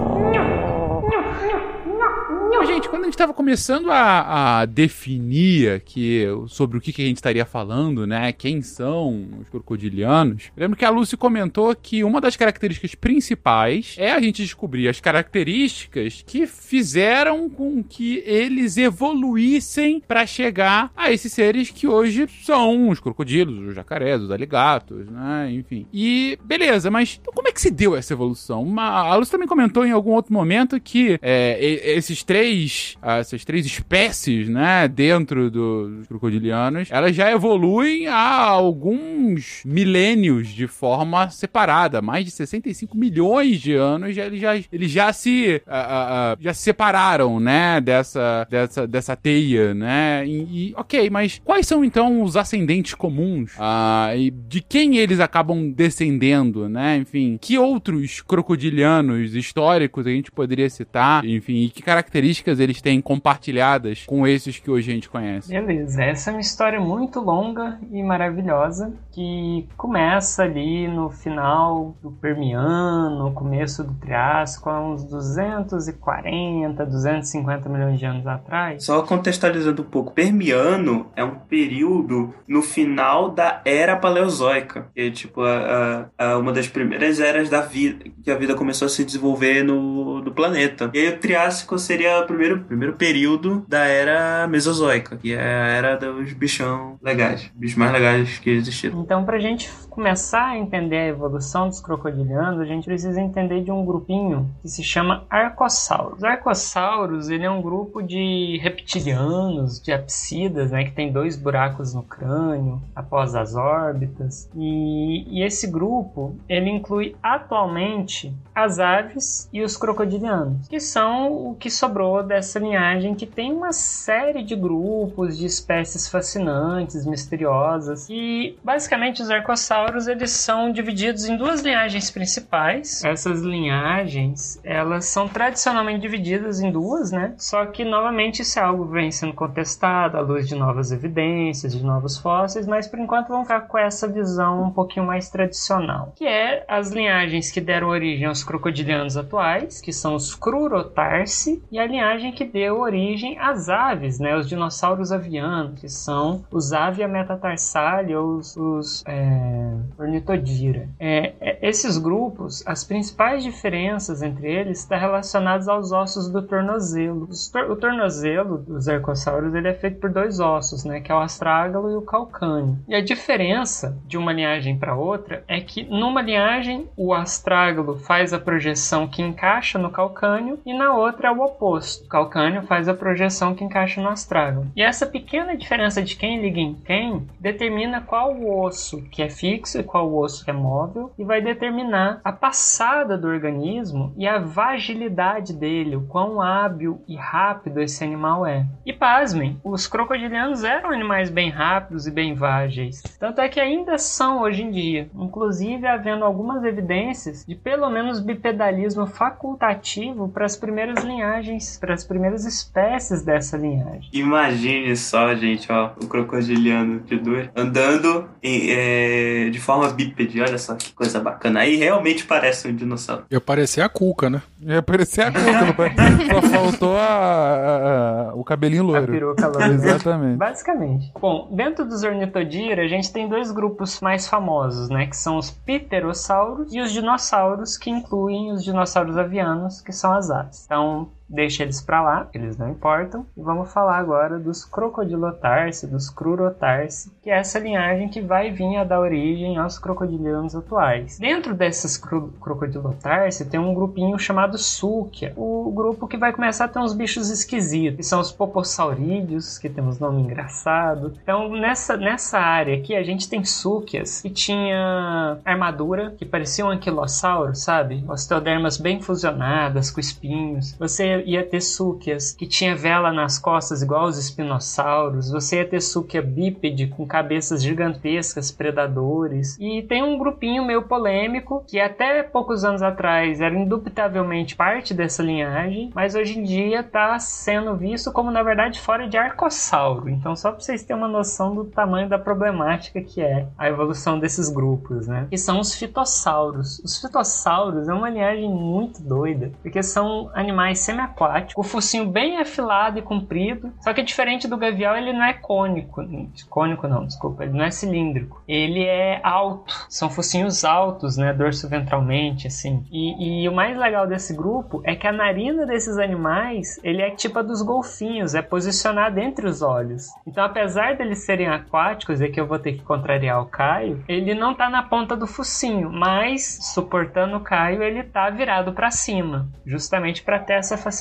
Gente, quando a gente estava começando a, a definir aqui sobre o que, que a gente estaria falando, né? Quem são os crocodilianos, lembro que a Lucy comentou que uma das características principais é a gente descobrir as características que fizeram com que eles evoluíssem para chegar a esses seres que hoje são os crocodilos, os jacarés, os aligatos, né? Enfim. E beleza, mas então como é que se deu essa evolução? Uma- a Lucy também comentou em algum outro momento que é, esses três, ah, essas três espécies, né, dentro do- dos crocodilianos, elas já evoluem há alguns milênios de forma separada, mais de 65 milhões de anos, já, eles, já, eles já se ah, ah, já se separaram, né, dessa, dessa, dessa teia, né, e, e, ok, mas quais são então os ascendentes comuns? Ah, e de quem eles acabam descendendo, né, enfim, que outros crocodilianos históricos a gente poderia citar, enfim, e que características eles têm compartilhadas com esses que hoje a gente conhece. Beleza, essa é uma história muito longa e maravilhosa que começa ali no final do Permiano, começo do Triássico, há uns 240, 250 milhões de anos atrás. Só contextualizando um pouco, Permiano é um período no final da Era Paleozoica, que é tipo a, a- a- uma das primeiras eras da vida, que a vida começou a se desenvolver no, no planeta. E aí o Triássico seria primeiro, primeiro período da Era Mesozoica, que é a era dos bichão legais, bichos mais legais que existiram. Então, para a gente começar a entender a evolução dos crocodilianos, a gente precisa entender de um grupinho que se chama Arcossauros. Os Arcossauros, ele é um grupo de reptilianos, de apsidas, né, que tem dois buracos no crânio após as órbitas. E, e esse grupo, ele inclui atualmente as aves e os crocodilianos, que são o que sobrou dessa linhagem que tem uma série de grupos de espécies fascinantes, misteriosas. E basicamente os arcossauros eles são divididos em duas linhagens principais. Essas linhagens, elas são tradicionalmente divididas em duas, né? Só que novamente isso é algo que vem sendo contestado à luz de novas evidências, de novos fósseis, mas por enquanto vamos ficar com essa visão um pouquinho mais tradicional, que é as linhagens que deram origem aos crocodilianos atuais, que são os Crurotarsi, e a linhagem linhagem que deu origem às aves, né? Os dinossauros avianos, que são os Avia metatarsalia ou os, os é, Ornitodira. É, é, esses grupos, as principais diferenças entre eles estão relacionadas aos ossos do tornozelo. Tor o tornozelo dos arcossauros ele é feito por dois ossos, né? Que é o astrágalo e o calcâneo. E a diferença de uma linhagem para outra é que numa linhagem o astrágalo faz a projeção que encaixa no calcânio e na outra é o oposto. O calcânio faz a projeção que encaixa no astrágalo. E essa pequena diferença de quem liga em quem determina qual osso que é fixo e qual osso que é móvel e vai determinar a passada do organismo e a vagilidade dele, o quão hábil e rápido esse animal é. E pasmem, os crocodilianos eram animais bem rápidos e bem vágeis. Tanto é que ainda são hoje em dia, inclusive havendo algumas evidências de pelo menos bipedalismo facultativo para as primeiras linhagens, para as primeiras espécies dessa linhagem. Imagine só, gente, ó, o crocodiliano de dois andando em, é, de forma bípede. Olha só que coisa bacana. Aí realmente parece um dinossauro. Eu parecia a Cuca, né? Ia parecer a Cuca, (laughs) só faltou a, a- a- o cabelinho A loiro. peruca loira. Exatamente. Basicamente. Bom, dentro dos ornitodira, a gente tem dois grupos mais famosos, né? Que são os pterossauros e os dinossauros, que incluem os dinossauros avianos, que são as aves. Então, deixa eles pra lá, eles não importam. E vamos falar agora dos crocodilotarsi, dos crurotarsi, que é essa linhagem que vai vir a dar origem aos crocodilianos atuais. Dentro desses cro crocodilotarsi tem um grupinho chamado Súquia, o grupo que vai começar a ter uns bichos esquisitos, que são os popossaurídeos, que temos nome engraçado. Então, nessa, nessa área aqui, a gente tem Súquias, que tinha armadura, que parecia um anquilossauro, sabe? Osteodermas bem fusionadas, com espinhos. Você ia ter Súquias, que tinha vela nas costas, igual os espinossauros. Você ia ter Súquia bípede, com cabeças gigantescas, predadores. E tem um grupinho meio polêmico, que até poucos anos atrás era indubitavelmente parte dessa linhagem, mas hoje em dia está sendo visto como, na verdade, fora de arcossauro. Então, só para vocês terem uma noção do tamanho da problemática que é a evolução desses grupos, né? Que são os fitossauros. Os fitossauros é uma linhagem muito doida, porque são animais semiaquáticos, o focinho bem afilado e comprido, só que diferente do gavial, ele não é cônico. Cônico não, desculpa, ele não é cilíndrico. Ele é alto, são focinhos altos, né? Dorso ventralmente, assim. E, e o mais legal desse grupo é que a narina desses animais, ele é tipo a dos golfinhos, é posicionada entre os olhos. Então, apesar deles serem aquáticos, e que eu vou ter que contrariar o Caio, ele não tá na ponta do focinho, mas suportando o Caio, ele tá virado para cima, justamente para ter essa facilidade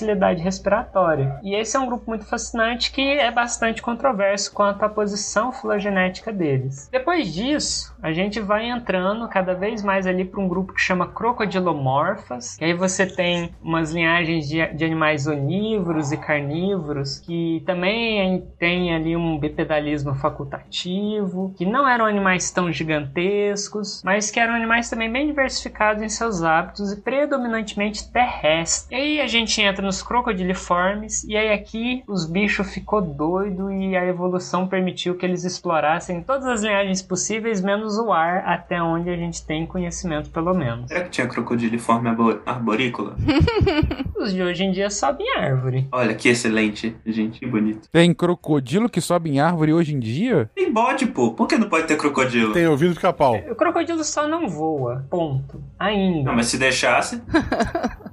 respiratória. E esse é um grupo muito fascinante que é bastante controverso quanto à posição filogenética deles. Depois disso, a gente vai entrando cada vez mais ali para um grupo que chama Crocodilomorphas, que aí você tem umas linhagens de, de animais onívoros e carnívoros que também tem ali um bipedalismo facultativo, que não eram animais tão gigantescos, mas que eram animais também bem diversificados em seus hábitos e predominantemente terrestres. E aí a gente entra nos crocodiliformes e aí aqui os bichos ficou doido e a evolução permitiu que eles explorassem todas as linhagens possíveis, menos o ar, até onde a gente tem conhecimento pelo menos. Será que tinha crocodiliforme arbor- arborícola? (laughs) Os de hoje em dia sobem em árvore. Olha, que excelente, gente. Que bonito. Tem crocodilo que sobe em árvore hoje em dia? Tem bode, pô. Por que não pode ter crocodilo? Tem ouvido ficar pau. O crocodilo só não voa, ponto. Ainda. Não, mas se deixasse. (laughs)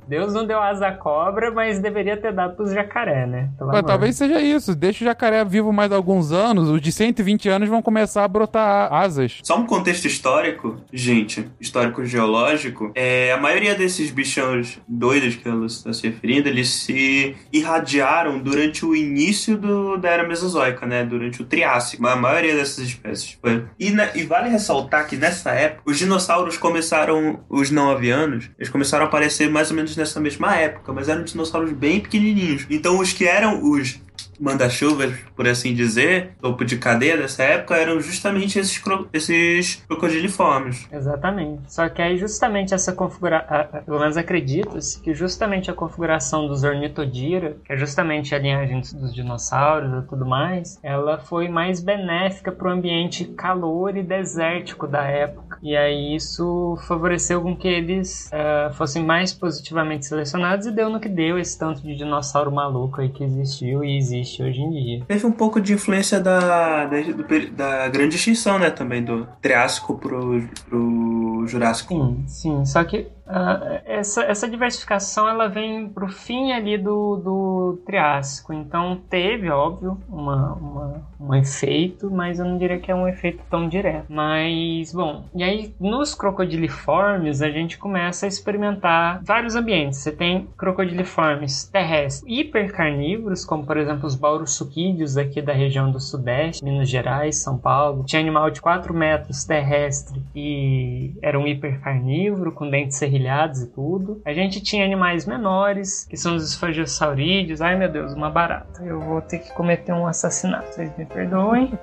Deus não deu asa à cobra, mas deveria ter dado pros jacaré, né? Pelo Mas amor. talvez seja isso. Deixa o jacaré vivo mais alguns anos. Os de 120 anos vão começar a brotar asas. Só um contexto histórico, gente, histórico geológico, é, a maioria desses bichões doidos que ela está se referindo, eles se irradiaram durante o início do- da era mesozoica, né? Durante o Triássico. A maioria dessas espécies foi. E, na- e vale ressaltar que nessa época, os dinossauros começaram, os não avianos, eles começaram a aparecer mais ou menos nessa mesma época, mas eram dinossauros bem pequenininhos. Então os que eram os manda-chuvas, por assim dizer, topo de cadeia dessa época, eram justamente esses, cro esses crocodiliformes. Exatamente. Só que aí justamente essa configuração, pelo menos acredita-se que justamente a configuração dos ornitodira, que é justamente a linhagem dos, dinossauros e tudo mais, ela foi mais benéfica para o ambiente calor e desértico da época. E aí isso favoreceu com que eles uh, fossem mais positivamente selecionados e deu no que deu esse tanto de dinossauro maluco aí que existiu e existe hoje em dia. Teve um pouco de influência da, da, do, da grande extinção, né, também, do Triássico pro, pro Jurássico. Sim, sim, só que Uh, essa, essa diversificação ela vem pro fim ali do, do Triássico, então teve, óbvio, uma, uma, um efeito, mas eu não diria que é um efeito tão direto. Mas, bom, e aí nos crocodiliformes a gente começa a experimentar vários ambientes. Você tem crocodiliformes terrestres hipercarnívoros, como por exemplo os baurossuquídeos aqui da região do Sudeste, Minas Gerais, São Paulo. Tinha animal de 4 metros terrestre e era um hipercarnívoro com dentes serrilhados e tudo. A gente tinha animais menores, que são os esfagiosaurídeos. Ai meu Deus, uma barata. Eu vou ter que cometer um assassinato. Vocês me perdoem.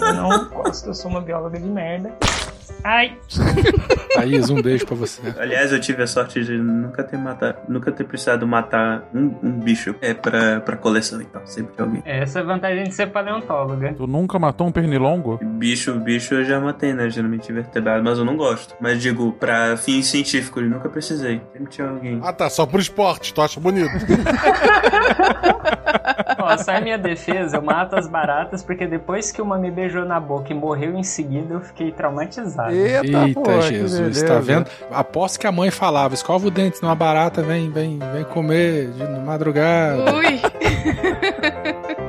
Eu não gosto, eu sou uma bióloga de merda. Ai! (laughs) Thaís, um beijo pra você. Aliás, eu tive a sorte de nunca ter matado, nunca ter precisado matar um, um bicho é pra, pra coleção e tal. Sempre que alguém. Essa é a vantagem de ser paleontóloga. Tu nunca matou um pernilongo? Bicho, bicho eu já matei, né? Geralmente vertebrado, mas eu não gosto. Mas digo, pra fins científicos, eu nunca precisei. Sempre tinha alguém. Ah tá, só por esporte, tu acha bonito. (laughs) Sai minha defesa, eu mato as baratas porque depois que uma me beijou na boca e morreu em seguida, eu fiquei traumatizado. Eita, Eita Jesus, tá vendo? Aposto que a mãe falava, escova o dente numa barata, vem, vem, vem comer de madrugada. Ui! (laughs)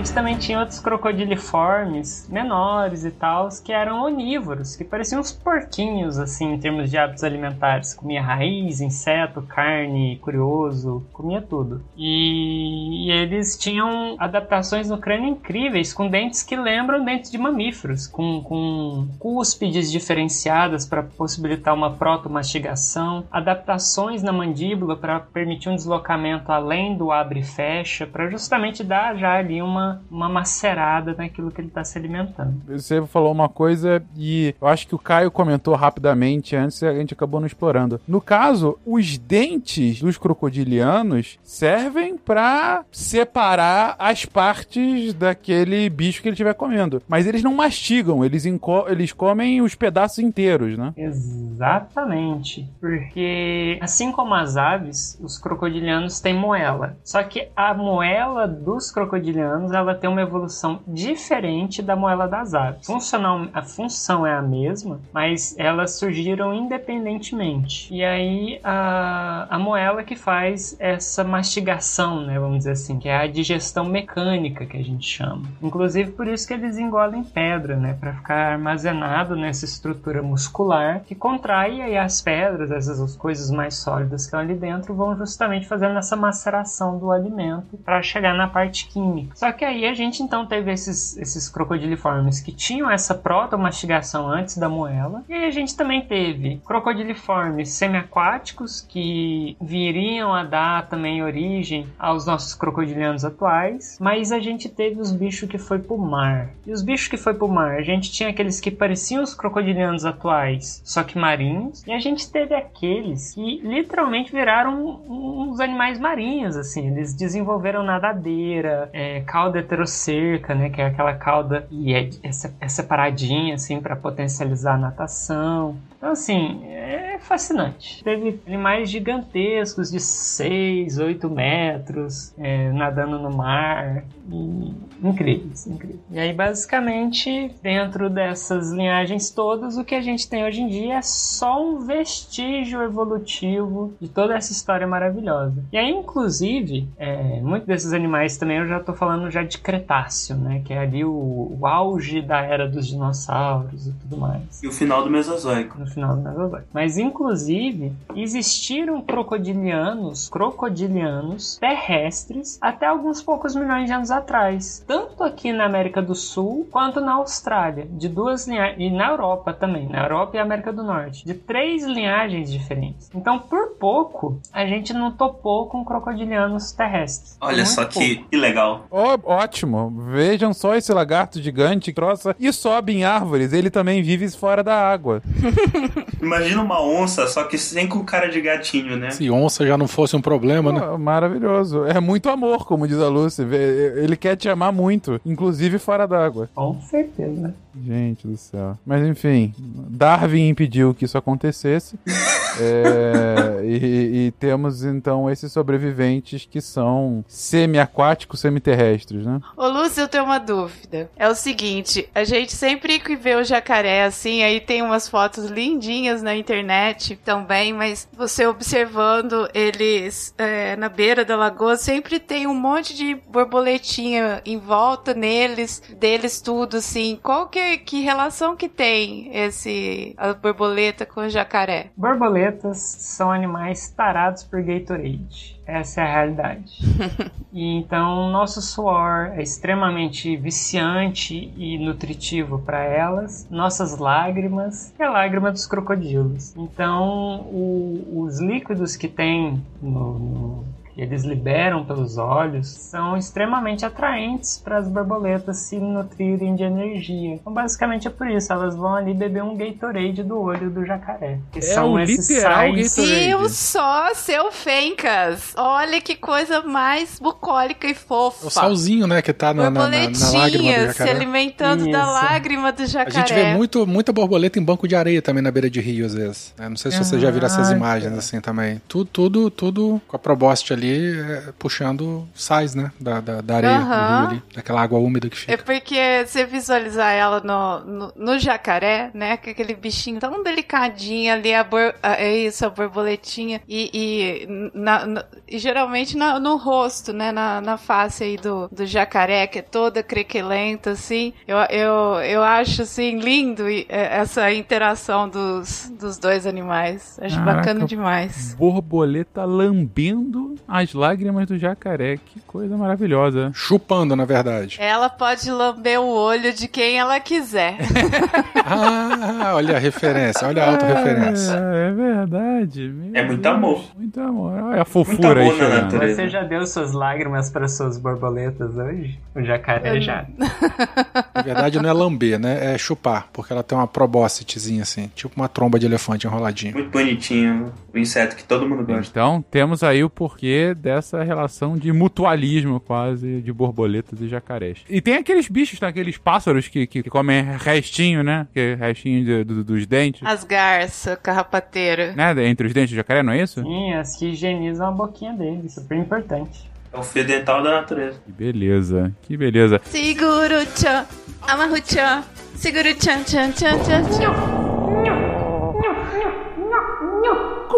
A gente também tinha outros crocodiliformes menores e tal, que eram onívoros, que pareciam uns porquinhos, assim, em termos de hábitos alimentares. Comia raiz, inseto, carne, curioso, comia tudo. E, e eles tinham adaptações no crânio incríveis, com dentes que lembram dentes de mamíferos, com, com cúspides diferenciadas para possibilitar uma protomastigação, adaptações na mandíbula para permitir um deslocamento além do abre e fecha, para justamente dar já ali uma, uma macerada naquilo que ele está se alimentando. Você falou uma coisa e eu acho que o Caio comentou rapidamente antes e a gente acabou não explorando. No caso, os dentes dos crocodilianos servem pra separar as partes daquele bicho que ele estiver comendo. Mas eles não mastigam, eles, eles comem os pedaços inteiros, né? Exatamente, porque assim como as aves, os crocodilianos têm moela. Só que a moela dos crocodilianos ela tem uma evolução diferente da moela das aves. Funcional, a função é a mesma, mas elas surgiram independentemente. E aí a, a moela que faz essa mastigação, né, vamos dizer assim, que é a digestão mecânica que a gente chama. Inclusive por isso que eles engolem pedra, né, para ficar armazenado nessa estrutura muscular que contrai aí as pedras, essas coisas mais sólidas que estão ali dentro, vão justamente fazendo essa maceração do alimento para chegar na parte química. Só que aí a gente então teve esses, esses crocodiliformes que tinham essa protomastigação antes da moela, e aí a gente também teve crocodiliformes semiaquáticos que viriam a dar também origem aos nossos crocodilianos atuais, mas a gente teve os bichos que foi pro mar. E os bichos que foi pro mar, a gente tinha aqueles que pareciam os crocodilianos atuais, só que marinhos, e a gente teve aqueles que literalmente viraram uns animais marinhos, assim, eles desenvolveram nadadeira, é, cauda heterocerca, né, que é aquela cauda e é, é se- separadinha, assim, para potencializar a natação. Então, assim, é fascinante. Teve animais gigantescos de 6, 8 metros é, nadando no mar. E... Incríveis, incríveis. E aí, basicamente, dentro dessas linhagens todas, o que a gente tem hoje em dia é só um vestígio evolutivo de toda essa história maravilhosa. E aí, inclusive, é, muitos desses animais também eu já tô falando já de Cretáceo, né? Que é ali o, o auge da era dos dinossauros e tudo mais E o final do Mesozoico. no final do Mesozoico. Mas, Inclusive, existiram crocodilianos, crocodilianos terrestres até alguns poucos milhões de anos atrás, tanto aqui na América do Sul quanto na Austrália, de duas linhagens e na Europa também, na Europa e América do Norte, de três linhagens diferentes. Então, por pouco, a gente não topou com crocodilianos terrestres. Olha Muito só que, que legal. Ó, ótimo. Vejam só esse lagarto gigante que troça e sobe em árvores. Ele também vive fora da água. (laughs) Imagina uma onça, só que sem com cara de gatinho, né? Se onça já não fosse um problema, né? Pô, maravilhoso. É muito amor, como diz a Lucy. Ele quer te amar muito, inclusive fora d'água. Com certeza. Gente do céu. Mas enfim, Darwin impediu que isso acontecesse. (laughs) É, e, e temos então esses sobreviventes que são semi-aquáticos, semi-terrestres, né? Ô, Lúcio, eu tenho uma dúvida. É o seguinte, a gente sempre que vê o jacaré assim, aí tem umas fotos lindinhas na internet também, mas você observando eles é, na beira da lagoa, sempre tem um monte de borboletinha em volta neles, deles tudo assim. Qual que, que relação que tem esse a borboleta com o jacaré? Borboletas são animais tarados por Gatorade. Essa é a realidade. (laughs) e então, nosso suor é extremamente viciante e nutritivo para elas. Nossas lágrimas é a lágrima dos crocodilos. Então, o- os líquidos que tem no- no eles liberam pelos olhos são extremamente atraentes para as borboletas se nutrirem de energia. Então, basicamente é por isso, elas vão ali beber um Gatorade do olho do jacaré. Que É são o esses literal sais Gatorade. Viu só, seu Fencas? Olha que coisa mais bucólica e fofa. É o salzinho, né, que tá na, na, na, na lágrima do Borboletinhas se jacaré. alimentando da Isso. lágrima do A jacaré. gente vê muito, muita borboleta em banco de areia também na beira de rio, às vezes. né? Não sei se vocês já viram essas Ah, imagens assim também. Tudo, tudo, tudo com a proboste ali, é, puxando sais, né? Da, da, da areia do Aham. rio ali. Daquela água úmida que É fica. porque você visualizar ela no, no, no jacaré, né? Com aquele bichinho tão delicadinho ali, a bor, a- é isso, a borboletinha. E, e, na- na- e geralmente na- no rosto, né? Na, na face aí do, do jacaré, que é toda crequelenta, assim. Eu, eu, eu acho, assim, lindo é, essa interação dos, dos dois animais. Acho Caraca. bacana demais. Borboleta lambendo as lágrimas do jacaré. Que coisa maravilhosa. Chupando, na verdade. Ela pode lamber o olho de quem ela quiser. (laughs) Ah, olha a referência, olha a autorreferência. É, é verdade. Meu É muito Deus, amor. Muito amor. Olha a fofura aí amor natureza. Você já deu suas lágrimas para suas borboletas hoje? O jacaré já. (laughs) Na verdade, não é lamber, né? É chupar, porque ela tem uma probóscitezinha assim, tipo uma tromba de elefante enroladinha. Muito bonitinho. O inseto que todo mundo gosta. Então, temos aí o porquê dessa relação de mutualismo quase de borboletas e jacarés. E tem aqueles bichos, tá? aqueles pássaros que, que, que comem restinho, né? Que restinho de- do- dos dentes. As garças, carrapateira. Né? Entre os dentes do jacaré, não é isso? Sim, as que higienizam a boquinha dele, super importante. É o fio dental da natureza. Que beleza, que beleza. Seguro tchan, amarro tchan, seguro tchan tchan tchan tchan tchan.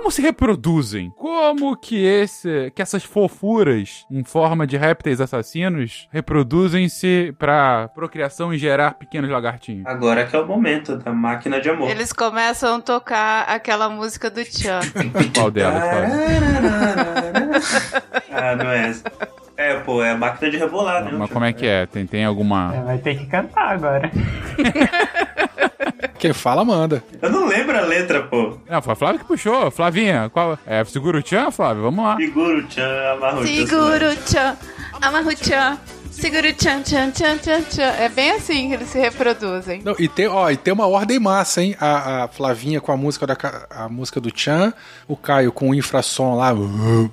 Como se reproduzem? Como que esse, que essas fofuras em forma de répteis assassinos reproduzem-se pra procriação e gerar pequenos lagartinhos? Agora que é o momento da máquina de amor. Eles começam a tocar aquela música do tchan. (laughs) Qual delas, (laughs) ah, não é essa. É, pô, é a máquina de rebolar, né? Mas como é que é? Tem, tem alguma. É, vai ter que cantar agora. (laughs) Quem fala, manda. Eu não lembro a letra, pô. Não, foi a Flávia que puxou. Flavinha, qual. É, segura o tchan, Flávio? Vamos lá. Seguro, tchan, amarro tchan. Seguro tchan, amarro tchan, seguro tchan tchan tchan tchan tchan. É bem assim que eles se reproduzem. Não, e, tem, ó, e tem uma ordem massa, hein? A, a Flavinha com a música, da, a música do Chan, o Caio com o infrassom lá,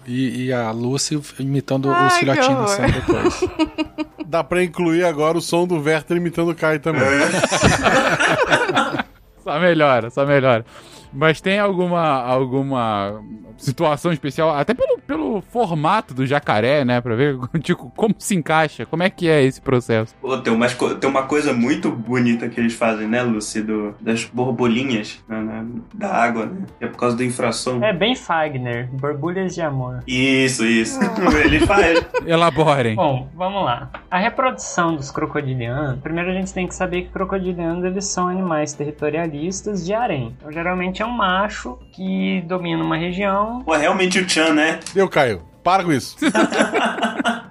e, e a Lucy imitando Ai, os filhotinhos dançando depois. (laughs) Dá pra incluir agora o som do Werther imitando o Kai também. (laughs) Só melhora, só melhora. Mas tem alguma, alguma situação especial, até pelo, pelo formato do jacaré, né? Pra ver (laughs) tipo, como se encaixa, como é que é esse processo. Pô, tem, umas tem uma coisa muito bonita que eles fazem, né, Lucy? Do, das borbolinhas né, né, da água, né? É por causa do infrasom. É bem Fagner, borbulhas de amor. Isso, isso. (laughs) Ele faz. Elaborem. Bom, vamos lá. A reprodução dos crocodilianos, primeiro a gente tem que saber que crocodilianos eles são animais territorialistas de harém. Então, geralmente é um macho que domina uma região. Pô, é realmente o Chan, né? Deu, Caio. Para com isso. (laughs)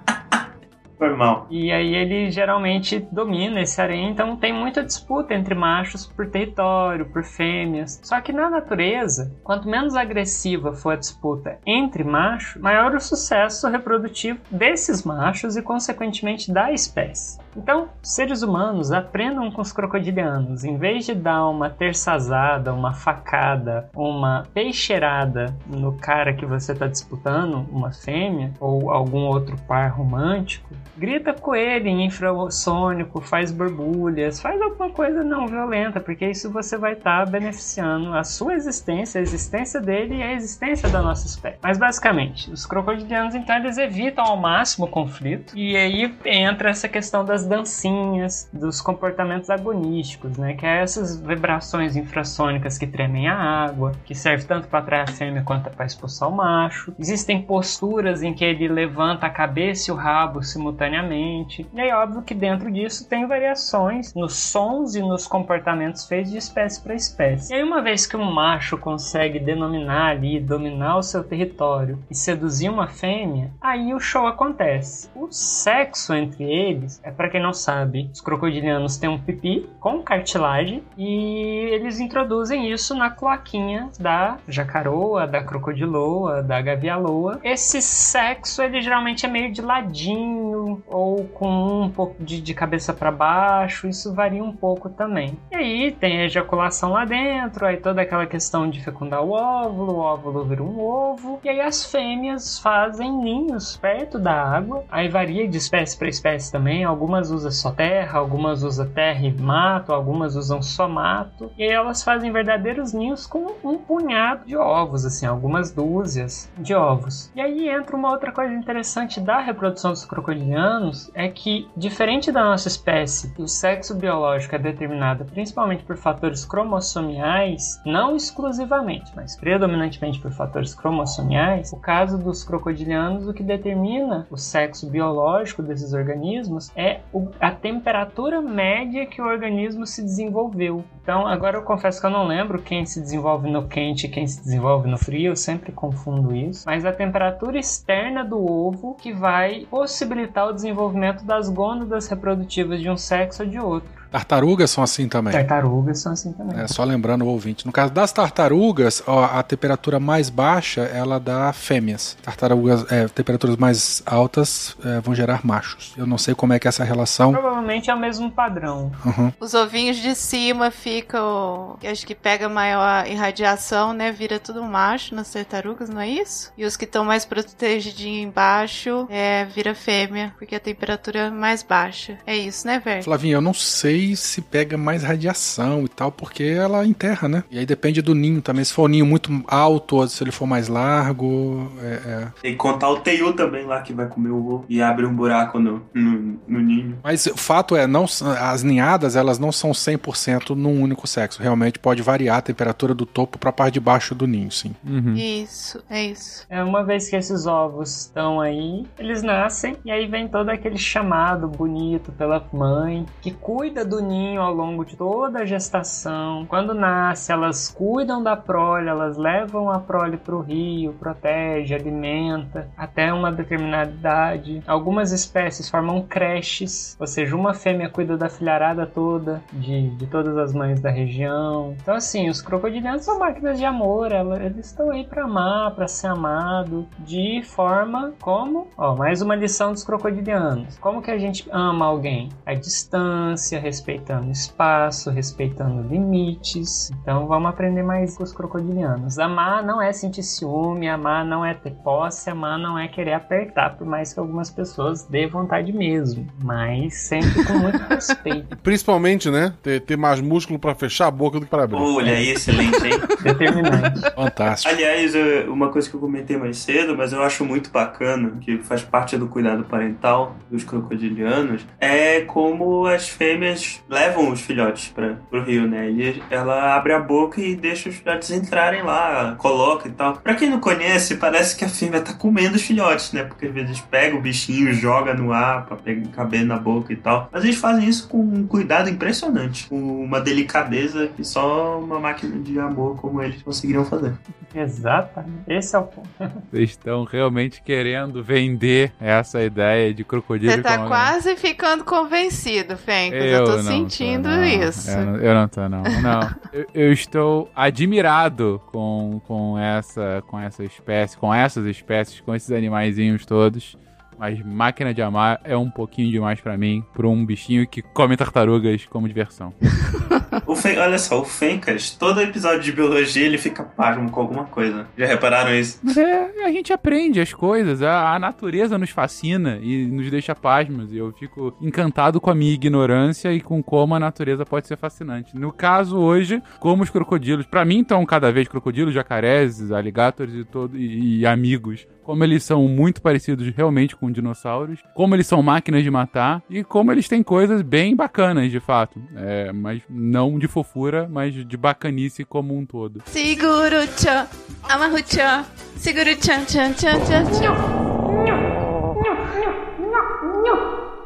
Foi mal. E aí ele geralmente domina esse harém, então tem muita disputa entre machos por território, por fêmeas. Só que na natureza, quanto menos agressiva for a disputa entre machos, maior o sucesso reprodutivo desses machos e consequentemente da espécie. Então, seres humanos aprendam com os crocodilianos. Em vez de dar uma terçazada, uma facada, uma peixeirada no cara que você está disputando, uma fêmea, ou algum outro par romântico, grita com ele em infrassônico, faz borbulhas, faz alguma coisa não violenta, porque isso você vai estar tá beneficiando a sua existência, a existência dele e a existência da nossa espécie. Mas basicamente, os crocodilianos então eles evitam ao máximo o conflito e aí entra essa questão das dancinhas, dos comportamentos agonísticos, né, que é essas vibrações infrassônicas que tremem a água, que serve tanto para atrair a fêmea quanto para expulsar o macho. Existem posturas em que ele levanta a cabeça e o rabo simultaneamente. E aí, óbvio que dentro disso tem variações nos sons e nos comportamentos feitos de espécie para espécie. E aí, uma vez que um macho consegue denominar ali, dominar o seu território e seduzir uma fêmea, aí o show acontece. O sexo entre eles, é para quem não sabe, os crocodilianos têm um pipi com cartilagem e eles introduzem isso na cloaquinha da jacaroa, da crocodiloa, da gavialoa. Esse sexo ele geralmente é meio de ladinho, ou com um pouco de, de cabeça para baixo, isso varia um pouco também. E aí tem a ejaculação lá dentro, aí toda aquela questão de fecundar o óvulo, o óvulo vira um ovo, e aí as fêmeas fazem ninhos perto da água, aí varia de espécie para espécie também, algumas usam só terra, algumas usam terra e mato, algumas usam só mato, e elas fazem verdadeiros ninhos com um punhado de ovos, assim, algumas dúzias de ovos. E aí entra uma outra coisa interessante da reprodução dos crocodilianos anos é que, diferente da nossa espécie, o sexo biológico é determinado principalmente por fatores cromossomiais, não exclusivamente, mas predominantemente por fatores cromossomiais, o caso dos crocodilianos, o que determina o sexo biológico desses organismos é a temperatura média que o organismo se desenvolveu. Então, agora eu confesso que eu não lembro quem se desenvolve no quente e quem se desenvolve no frio, eu sempre confundo isso, mas a temperatura externa do ovo que vai possibilitar o desenvolvimento das gônadas reprodutivas de um sexo ou de outro. Tartarugas são assim também. Tartarugas são assim também. É, só lembrando o ouvinte. No caso das tartarugas, ó, a temperatura mais baixa, ela dá fêmeas. Tartarugas, é, temperaturas mais altas é, vão gerar machos. Eu não sei como é que é essa relação. Provavelmente é o mesmo padrão. Uhum. Os ovinhos de cima ficam, acho que pega maior irradiação, né? Vira tudo macho nas tartarugas, não é isso? E os que estão mais protegidinhos embaixo, é, vira fêmea, porque a temperatura é mais baixa. É isso, né, velho? Flavinha, eu não sei se pega mais radiação e tal, porque ela enterra, né? E aí depende do ninho também. Se for um ninho muito alto ou se ele for mais largo. É, é. Tem que contar o teiu também lá que vai comer o ovo e abre um buraco no, no, no ninho. Mas o fato é, não, as ninhadas elas não são 100% num único sexo. Realmente pode variar a temperatura do topo para a parte de baixo do ninho, sim. Uhum. Isso, é isso. É uma vez que esses ovos estão aí, eles nascem e aí vem todo aquele chamado bonito pela mãe que cuida do ninho ao longo de toda a gestação. Quando nasce, elas cuidam da prole, elas levam a prole para o rio, protege, alimenta até uma determinada idade. Algumas espécies formam creches, ou seja, uma fêmea cuida da filharada toda, de, de todas as mães da região. Então, assim, os crocodilianos são máquinas de amor, eles estão aí para amar, para ser amado, de forma como, ó, mais uma lição dos crocodilianos. Como que a gente ama alguém? A distância, respeitando espaço, respeitando limites. Então vamos aprender mais com os crocodilianos. Amar não é sentir ciúme, amar não é ter posse, amar não é querer apertar, por mais que algumas pessoas dê vontade mesmo, mas sempre com muito (laughs) respeito. Principalmente, né? Ter, ter mais músculo para fechar a boca do que para abrir. Olha aí, excelente, hein? (laughs) Determinante. Fantástico. Aliás, uma coisa que eu comentei mais cedo, mas eu acho muito bacana, que faz parte do cuidado parental dos crocodilianos, é como as fêmeas eles levam os filhotes para pro rio, né? E ela abre a boca e deixa os filhotes entrarem lá, coloca e tal. Pra quem não conhece, parece que a fêmea tá comendo os filhotes, né? Porque às vezes pega o bichinho, joga no ar pra pegar, caber na boca e tal. Mas eles fazem isso com um cuidado impressionante, com uma delicadeza que só uma máquina de amor como eles conseguiriam fazer. Exatamente. Esse é o ponto. (laughs) Vocês estão realmente querendo vender essa ideia de crocodilo Você tá como- quase ficando convencido, Fencas. Eu, tô não sentindo tô, não. isso. Eu não, eu não tô, não. Não. (laughs) eu, eu estou admirado com, com, essa, com essa espécie, com essas espécies, com esses animaizinhos todos. Mas máquina de amar é um pouquinho demais pra mim, pra um bichinho que come tartarugas como diversão. (laughs) O Fen- olha só, o Fencas, todo episódio de biologia ele fica pasmo com alguma coisa. Já repararam isso? Mas é, a gente aprende as coisas, a, a natureza nos fascina e nos deixa pasmos. E eu fico encantado com a minha ignorância e com como a natureza pode ser fascinante. No caso, hoje, como os crocodilos, pra mim estão cada vez crocodilos, jacarés, alligators e, todo, e, e amigos. Como eles são muito parecidos realmente com dinossauros, como eles são máquinas de matar e como eles têm coisas bem bacanas, de fato. É, mas não de fofura, mas de bacanice como um todo. Seguro tchan, amarro tchan, seguro tchan, tchan, tchan, tchan, tchan.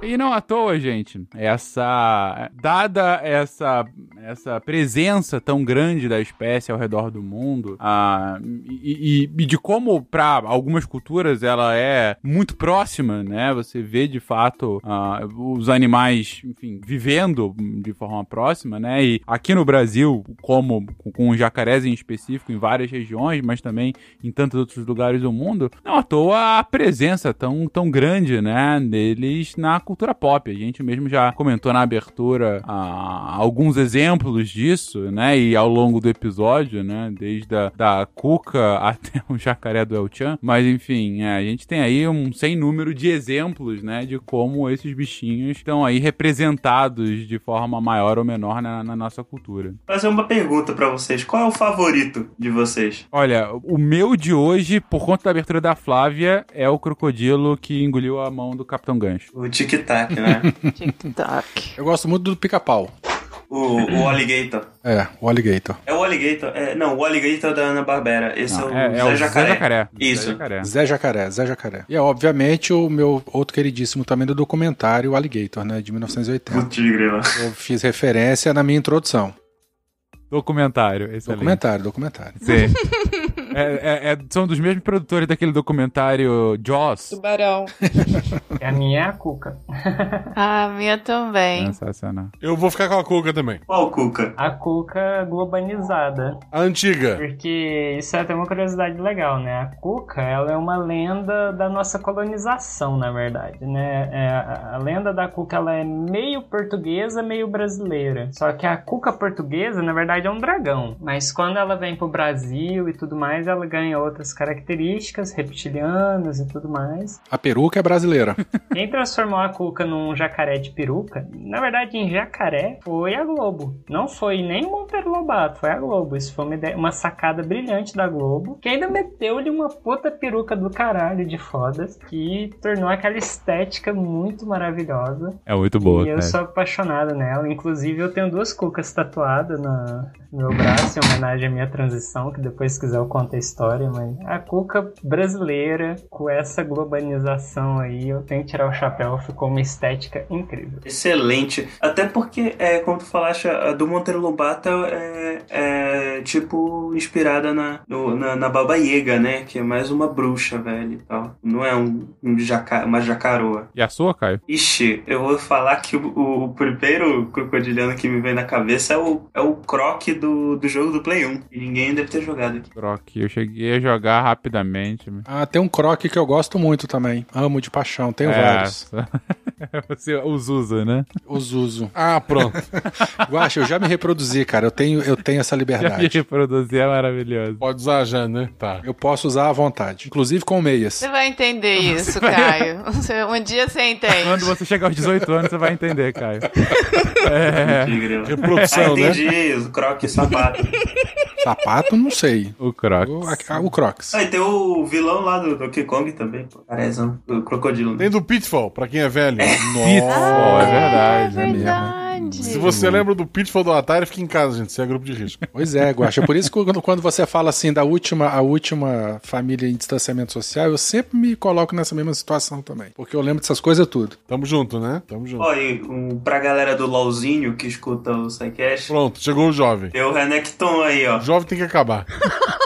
E não à toa, gente, essa. Dada essa, essa presença tão grande da espécie ao redor do mundo, ah, e, e- e de como, para algumas culturas, ela é muito próxima, né? Você vê de fato ah, os animais, enfim, vivendo de forma próxima, né? E aqui no Brasil, como com os jacarés em específico, em várias regiões, mas também em tantos outros lugares do mundo, não à toa a presença tão, tão grande, né, deles na cultura pop. A gente mesmo já comentou na abertura ah, alguns exemplos disso, né, e ao longo do episódio, né, desde a da Cuca (laughs) até o jacaré do El Chan, mas enfim, é, a gente tem aí um sem número de exemplos, né, de como esses bichinhos estão aí representados de forma maior ou menor na, na nossa cultura. Fazer uma pergunta pra vocês: qual é o favorito de vocês? Olha, o meu de hoje, por conta da abertura da Flávia, é o crocodilo que engoliu a mão do Capitão Gancho. O Tic Tac, né? (laughs) Tic-tac. Eu gosto muito do pica-pau. o, o Alligator. É, o alligator. É o Alligator. É, não, o Alligator da Ana Barbera. Esse Não, é o é, é Zé o Jacaré. Zé Jacaré. Isso. Zé Jacaré. Zé Jacaré, Zé Jacaré. E é, obviamente, o meu outro queridíssimo também do documentário, o Alligator, né, de 1980. Putz, grila. Eu fiz referência na minha introdução. Documentário, excelente. Documentário, documentário. Sim. (laughs) É- é- é- são dos mesmos produtores daquele documentário Jaws. Tubarão. E a minha é a Cuca. Ah, a minha também. Sensacional. Eu vou ficar com a Cuca também. Qual Cuca? A Cuca globanizada. A antiga. Porque isso é até uma curiosidade legal, né? A Cuca, ela é uma lenda da nossa colonização, na verdade, né? É, a, a lenda da Cuca, ela é meio portuguesa, meio brasileira. Só que a Cuca portuguesa, na verdade, é um dragão. Mas quando ela vem pro Brasil e tudo mais, ela ganha outras características, reptilianas e tudo mais. A peruca é brasileira. (laughs) Quem transformou a Cuca num jacaré de peruca, na verdade, em jacaré, foi a Globo. Não foi nem o Monteiro Lobato, foi a Globo. Isso foi uma, ideia- uma sacada brilhante da Globo, que ainda meteu-lhe uma puta peruca do caralho de fodas, que tornou aquela estética muito maravilhosa. É muito boa, e eu cara. sou apaixonado nela. Inclusive, eu tenho duas cucas tatuadas na- meu braço, em homenagem à minha transição, que depois, se quiser, eu conto a história. Mas a cuca brasileira, com essa globalização aí, eu tenho que tirar o chapéu, ficou uma estética incrível. Excelente. Até porque, é, como tu falaste, a do Monteiro Lobato é, é, tipo inspirada na, no- na, na Baba Yaga, né? Que é mais uma bruxa, velho e tal. Não é um, um jaca, uma jacaroa. E a sua, Caio? Ixi, eu vou falar que o, o primeiro crocodiliano que me vem na cabeça é o, é o Croc do, do jogo do Play 1. E ninguém deve ter jogado aqui. Croc. Eu cheguei a jogar rapidamente. Ah, tem um croque que eu gosto muito também. Amo de paixão, tenho É, vários. (laughs) (laughs) Você os usa, né? Os uso. Ah, pronto. Guaxa, eu já me reproduzi, cara. Eu tenho, eu tenho essa Já me liberdade. reproduzir é maravilhoso. Pode usar já, né? Tá. Eu posso usar à vontade. Inclusive com meias. Você vai entender isso, Caio. Você- Um dia você entende. Quando você chegar aos 18 anos, você vai entender, Caio. (laughs) É. Ah, Reprodução, né? entendi. O Croc sapato. Sapato, não sei. o Croc. O, a- o Crocs. Ah, e tem o vilão lá do Donkey Kong também, pô. Carezão. O crocodilo. né? Tem do Pitfall, pra quem é velho. Pitfall, é verdade. é mesmo. verdade. Verdade. Se você lembra do Pitfall do Atari, fica em casa, gente. Você é grupo de risco. (laughs) Pois é, Guaxa. Por isso que quando, quando você fala assim da última, a última família em distanciamento social, eu sempre me coloco nessa mesma situação também. Porque eu lembro dessas coisas tudo. Tamo junto, né? Tamo junto. Ó, e um, pra galera do LOLzinho que escuta o SciCast, Pronto, chegou o jovem. tem o Renekton aí, ó. O jovem tem que acabar. (laughs)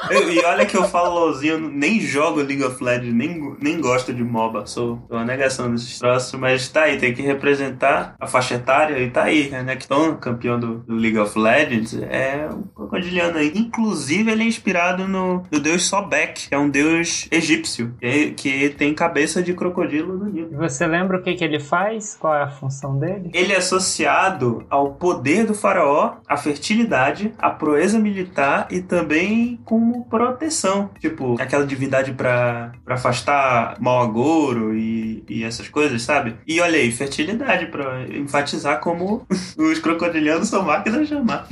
Eu- e olha que eu falo LOLzinho, nem jogo League of Legends, nem, nem gosto de MOBA, sou, sou uma negação desses troços, mas tá aí, tem que representar a faixa etária e tá aí, Renekton, campeão do, do League of Legends, é um crocodiliano aí. Inclusive, ele é inspirado no, no deus Sobek, que é um deus egípcio, que, que tem cabeça de crocodilo do Nilo. E você lembra o que, que ele faz? Qual é a função dele? Ele é associado ao poder do faraó, à fertilidade, à proeza militar e também como proteção. Tipo, aquela divindade pra, pra afastar mau agouro e, e essas coisas, sabe? E olha aí, fertilidade pra enfatizar como (laughs) os crocodilianos são máquinas de amar.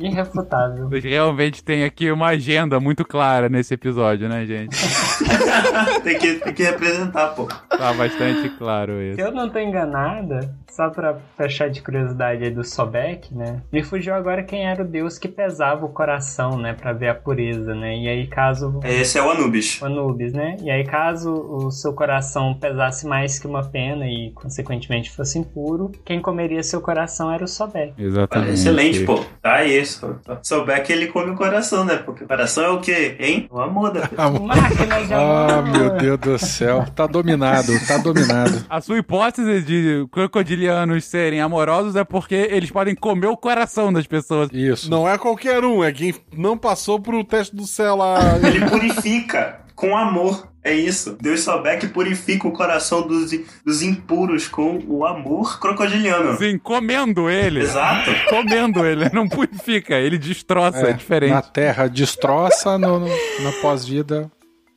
Irrefutável. Realmente tem aqui uma agenda muito clara nesse episódio, né, gente? (laughs) tem, que, tem que representar, pô. Tá bastante claro Se isso. eu não tô enganada, só pra fechar de curiosidade aí do Sobek, né? Me fugiu agora quem era o deus que pesava o coração, né? Pra ver a pureza, né? E aí, caso. Esse é o Anubis. O Anubis, né? E aí, caso o seu coração pesasse mais que uma pena e, consequentemente, fosse impuro, quem comeria seu coração era o Sobek. Exatamente. excelente, pô. Tá isso. Que ele come o coração, né? Porque o coração é o quê, hein? O amor da (laughs) pessoa. Máquina de Ah, amor! meu Deus do céu. Tá dominado, tá dominado. A sua hipótese de crocodilianos serem amorosos é porque eles podem comer o coração das pessoas. Isso. Não é qualquer um, é quem não passou pro teste do céu lá. Ele purifica com amor. É isso. Deus souber que purifica o coração dos, dos impuros com o amor crocodiliano. Sim, comendo ele. Exato. Comendo ele. (laughs) Não purifica, ele destroça, é, diferente. Na terra, destroça, no, no- na pós-vida.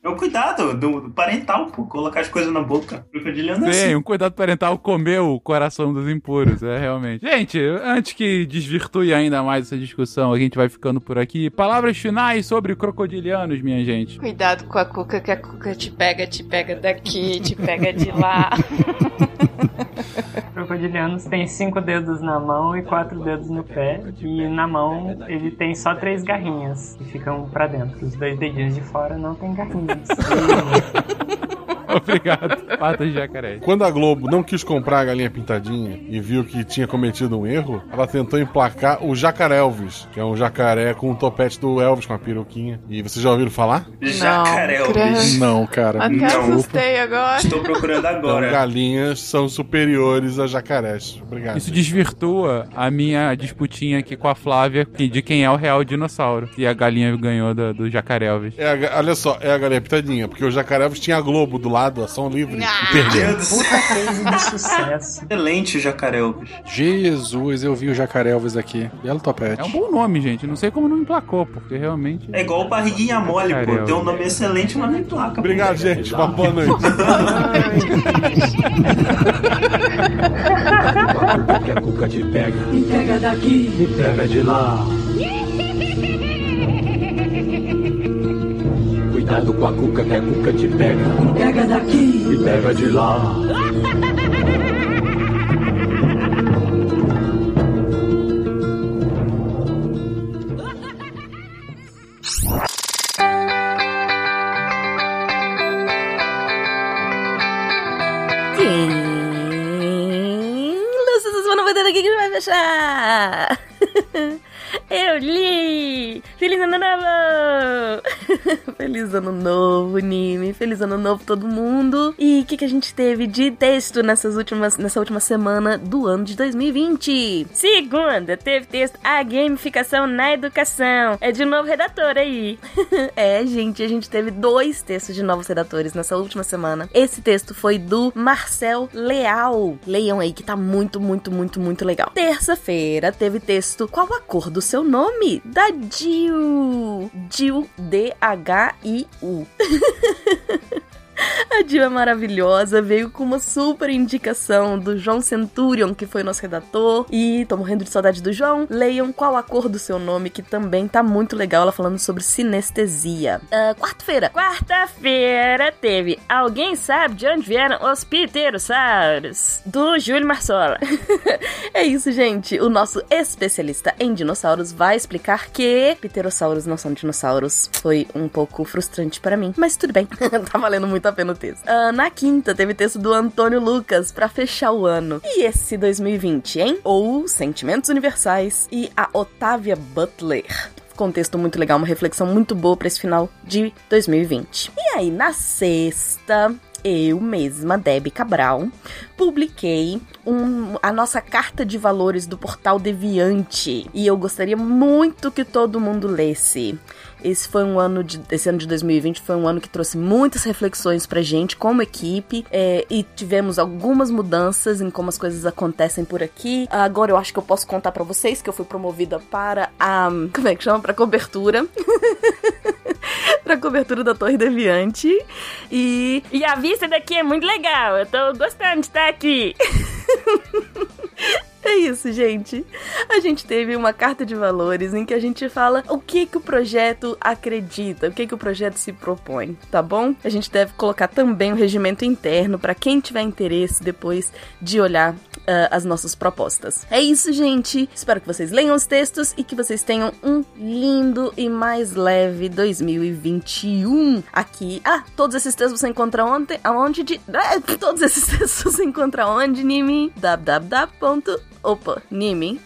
É o cuidado do, do parental, pô. Colocar as coisas na boca. Crocodiliano é Sim, assim. um cuidado parental comer o coração dos impuros, é realmente. Gente, antes que desvirtue ainda mais essa discussão, a gente vai ficando por aqui. Palavras finais sobre crocodilianos, minha gente. Cuidado com a cuca, que a cuca te pega, te pega daqui, te pega de lá. (laughs) Crocodilianos têm cinco dedos na mão e quatro dedos no pé. E na mão ele tem só três garrinhas que ficam pra dentro. Os dois dedinhos de fora não tem garrinhas. (laughs) (laughs) Obrigado. Patas de jacaré. Quando a Globo não quis comprar a galinha pintadinha e viu que tinha cometido um erro, ela tentou emplacar o Jacaré Elvis, que é um jacaré com o topete do Elvis com a peruquinha. E vocês já ouviram falar? Jacaré, Não, Elvis. Não, cara. Até Não. assustei agora. Estou procurando Então, agora. galinhas são superiores a jacarés. Obrigado. Isso desvirtua a minha disputinha aqui com a Flávia de quem é o real dinossauro. E a galinha ganhou do, do jacaré Elvis. É a olha só, é a galinha pintadinha, porque o jacaré Elvis tinha a Globo do lado, ação livre, e perdeu. Céu. Case de sucesso. Excelente o Jacaré Elvis. Jesus, eu vi o jacaré Elvis aqui. Belo topete. É um bom nome, gente. Não sei como não emplacou, porque realmente. É igual o barriguinha mole, Jacaré pô. Tem um nome excelente, mas nem placa. pô. Obrigado, gente. Uma boa noite. (laughs) que a cuca te pega. Me pega daqui, me pega de lá. Cuidado com a cuca que a cuca te pega. Pega daqui, me pega de lá. Sim. Lúcia dos Mano Batendo aqui que vai fechar. (laughs) Eu li! Feliz ano novo! (laughs) Feliz ano novo, Nime! Feliz ano novo todo mundo! E o que, que a gente teve de texto nessas últimas, nessa última semana do ano de 2020? Segunda, teve texto A Gamificação na Educação. É de novo redator aí. (laughs) é, gente, a gente teve dois textos de novos redatores nessa última semana. Esse texto foi do Marcel Leal. Leiam aí que tá muito, muito, muito, muito legal. Terça-feira teve texto Qual a cor do seu nome? Da Jill. Jill, D-H-I-U. (laughs) (laughs) A Diva é maravilhosa, veio com uma super indicação do João Centurion, que foi nosso redator. E tô morrendo de saudade do João. Leiam Qual a Cor do Seu Nome, que também tá muito legal. Ela falando sobre sinestesia. Uh, Quarta-feira. Quarta-feira teve Alguém Sabe de Onde Vieram os Pterossauros? Do Júlio Marsola. (laughs) é isso, gente. O nosso especialista em dinossauros vai explicar que pterossauros não são dinossauros. Foi um pouco frustrante para mim, mas tudo bem. (laughs) tá valendo muito a pena o texto. Uh, na quinta, teve texto do Antônio Lucas para fechar o ano. E esse 2020, hein? Ou Sentimentos Universais e a Otávia Butler contexto muito legal, uma reflexão muito boa para esse final de 2020. E aí, na sexta, eu mesma, Debbie Cabral, publiquei um, a nossa carta de valores do portal Deviante. E eu gostaria muito que todo mundo lesse. Esse foi um ano de, esse ano de 2020 foi um ano que trouxe muitas reflexões pra gente como equipe é, e tivemos algumas mudanças em como as coisas acontecem por aqui. Agora eu acho que eu posso contar para vocês que eu fui promovida para a como é que chama para cobertura. (laughs) pra cobertura da Torre Deviante. E. E a vista daqui é muito legal. Eu tô gostando de estar aqui. (laughs) (laughs) É isso, gente. A gente teve uma carta de valores em que a gente fala o que que o projeto acredita, o que que o projeto se propõe, tá bom? A gente deve colocar também o um regimento interno para quem tiver interesse depois de olhar uh, as nossas propostas. É isso, gente. Espero que vocês leiam os textos e que vocês tenham um lindo e mais leve 2021 aqui. Ah, todos esses textos você encontra ontem, aonde de... Ah, (laughs) todos esses (laughs) textos você encontra onde, Nimi? www Opa, Nimi.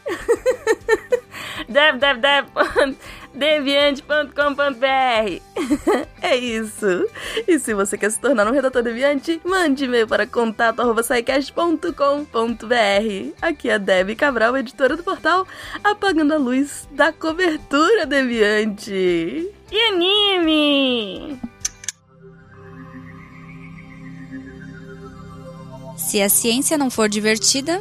www.deviante.com.br (laughs) (laughs) É isso. E se você quer se tornar um redator deviante, mande e-mail para contato.com.br. Aqui é Debbie Cabral, editora do portal Apagando a Luz da Cobertura Deviante. E anime! Se a ciência não for divertida,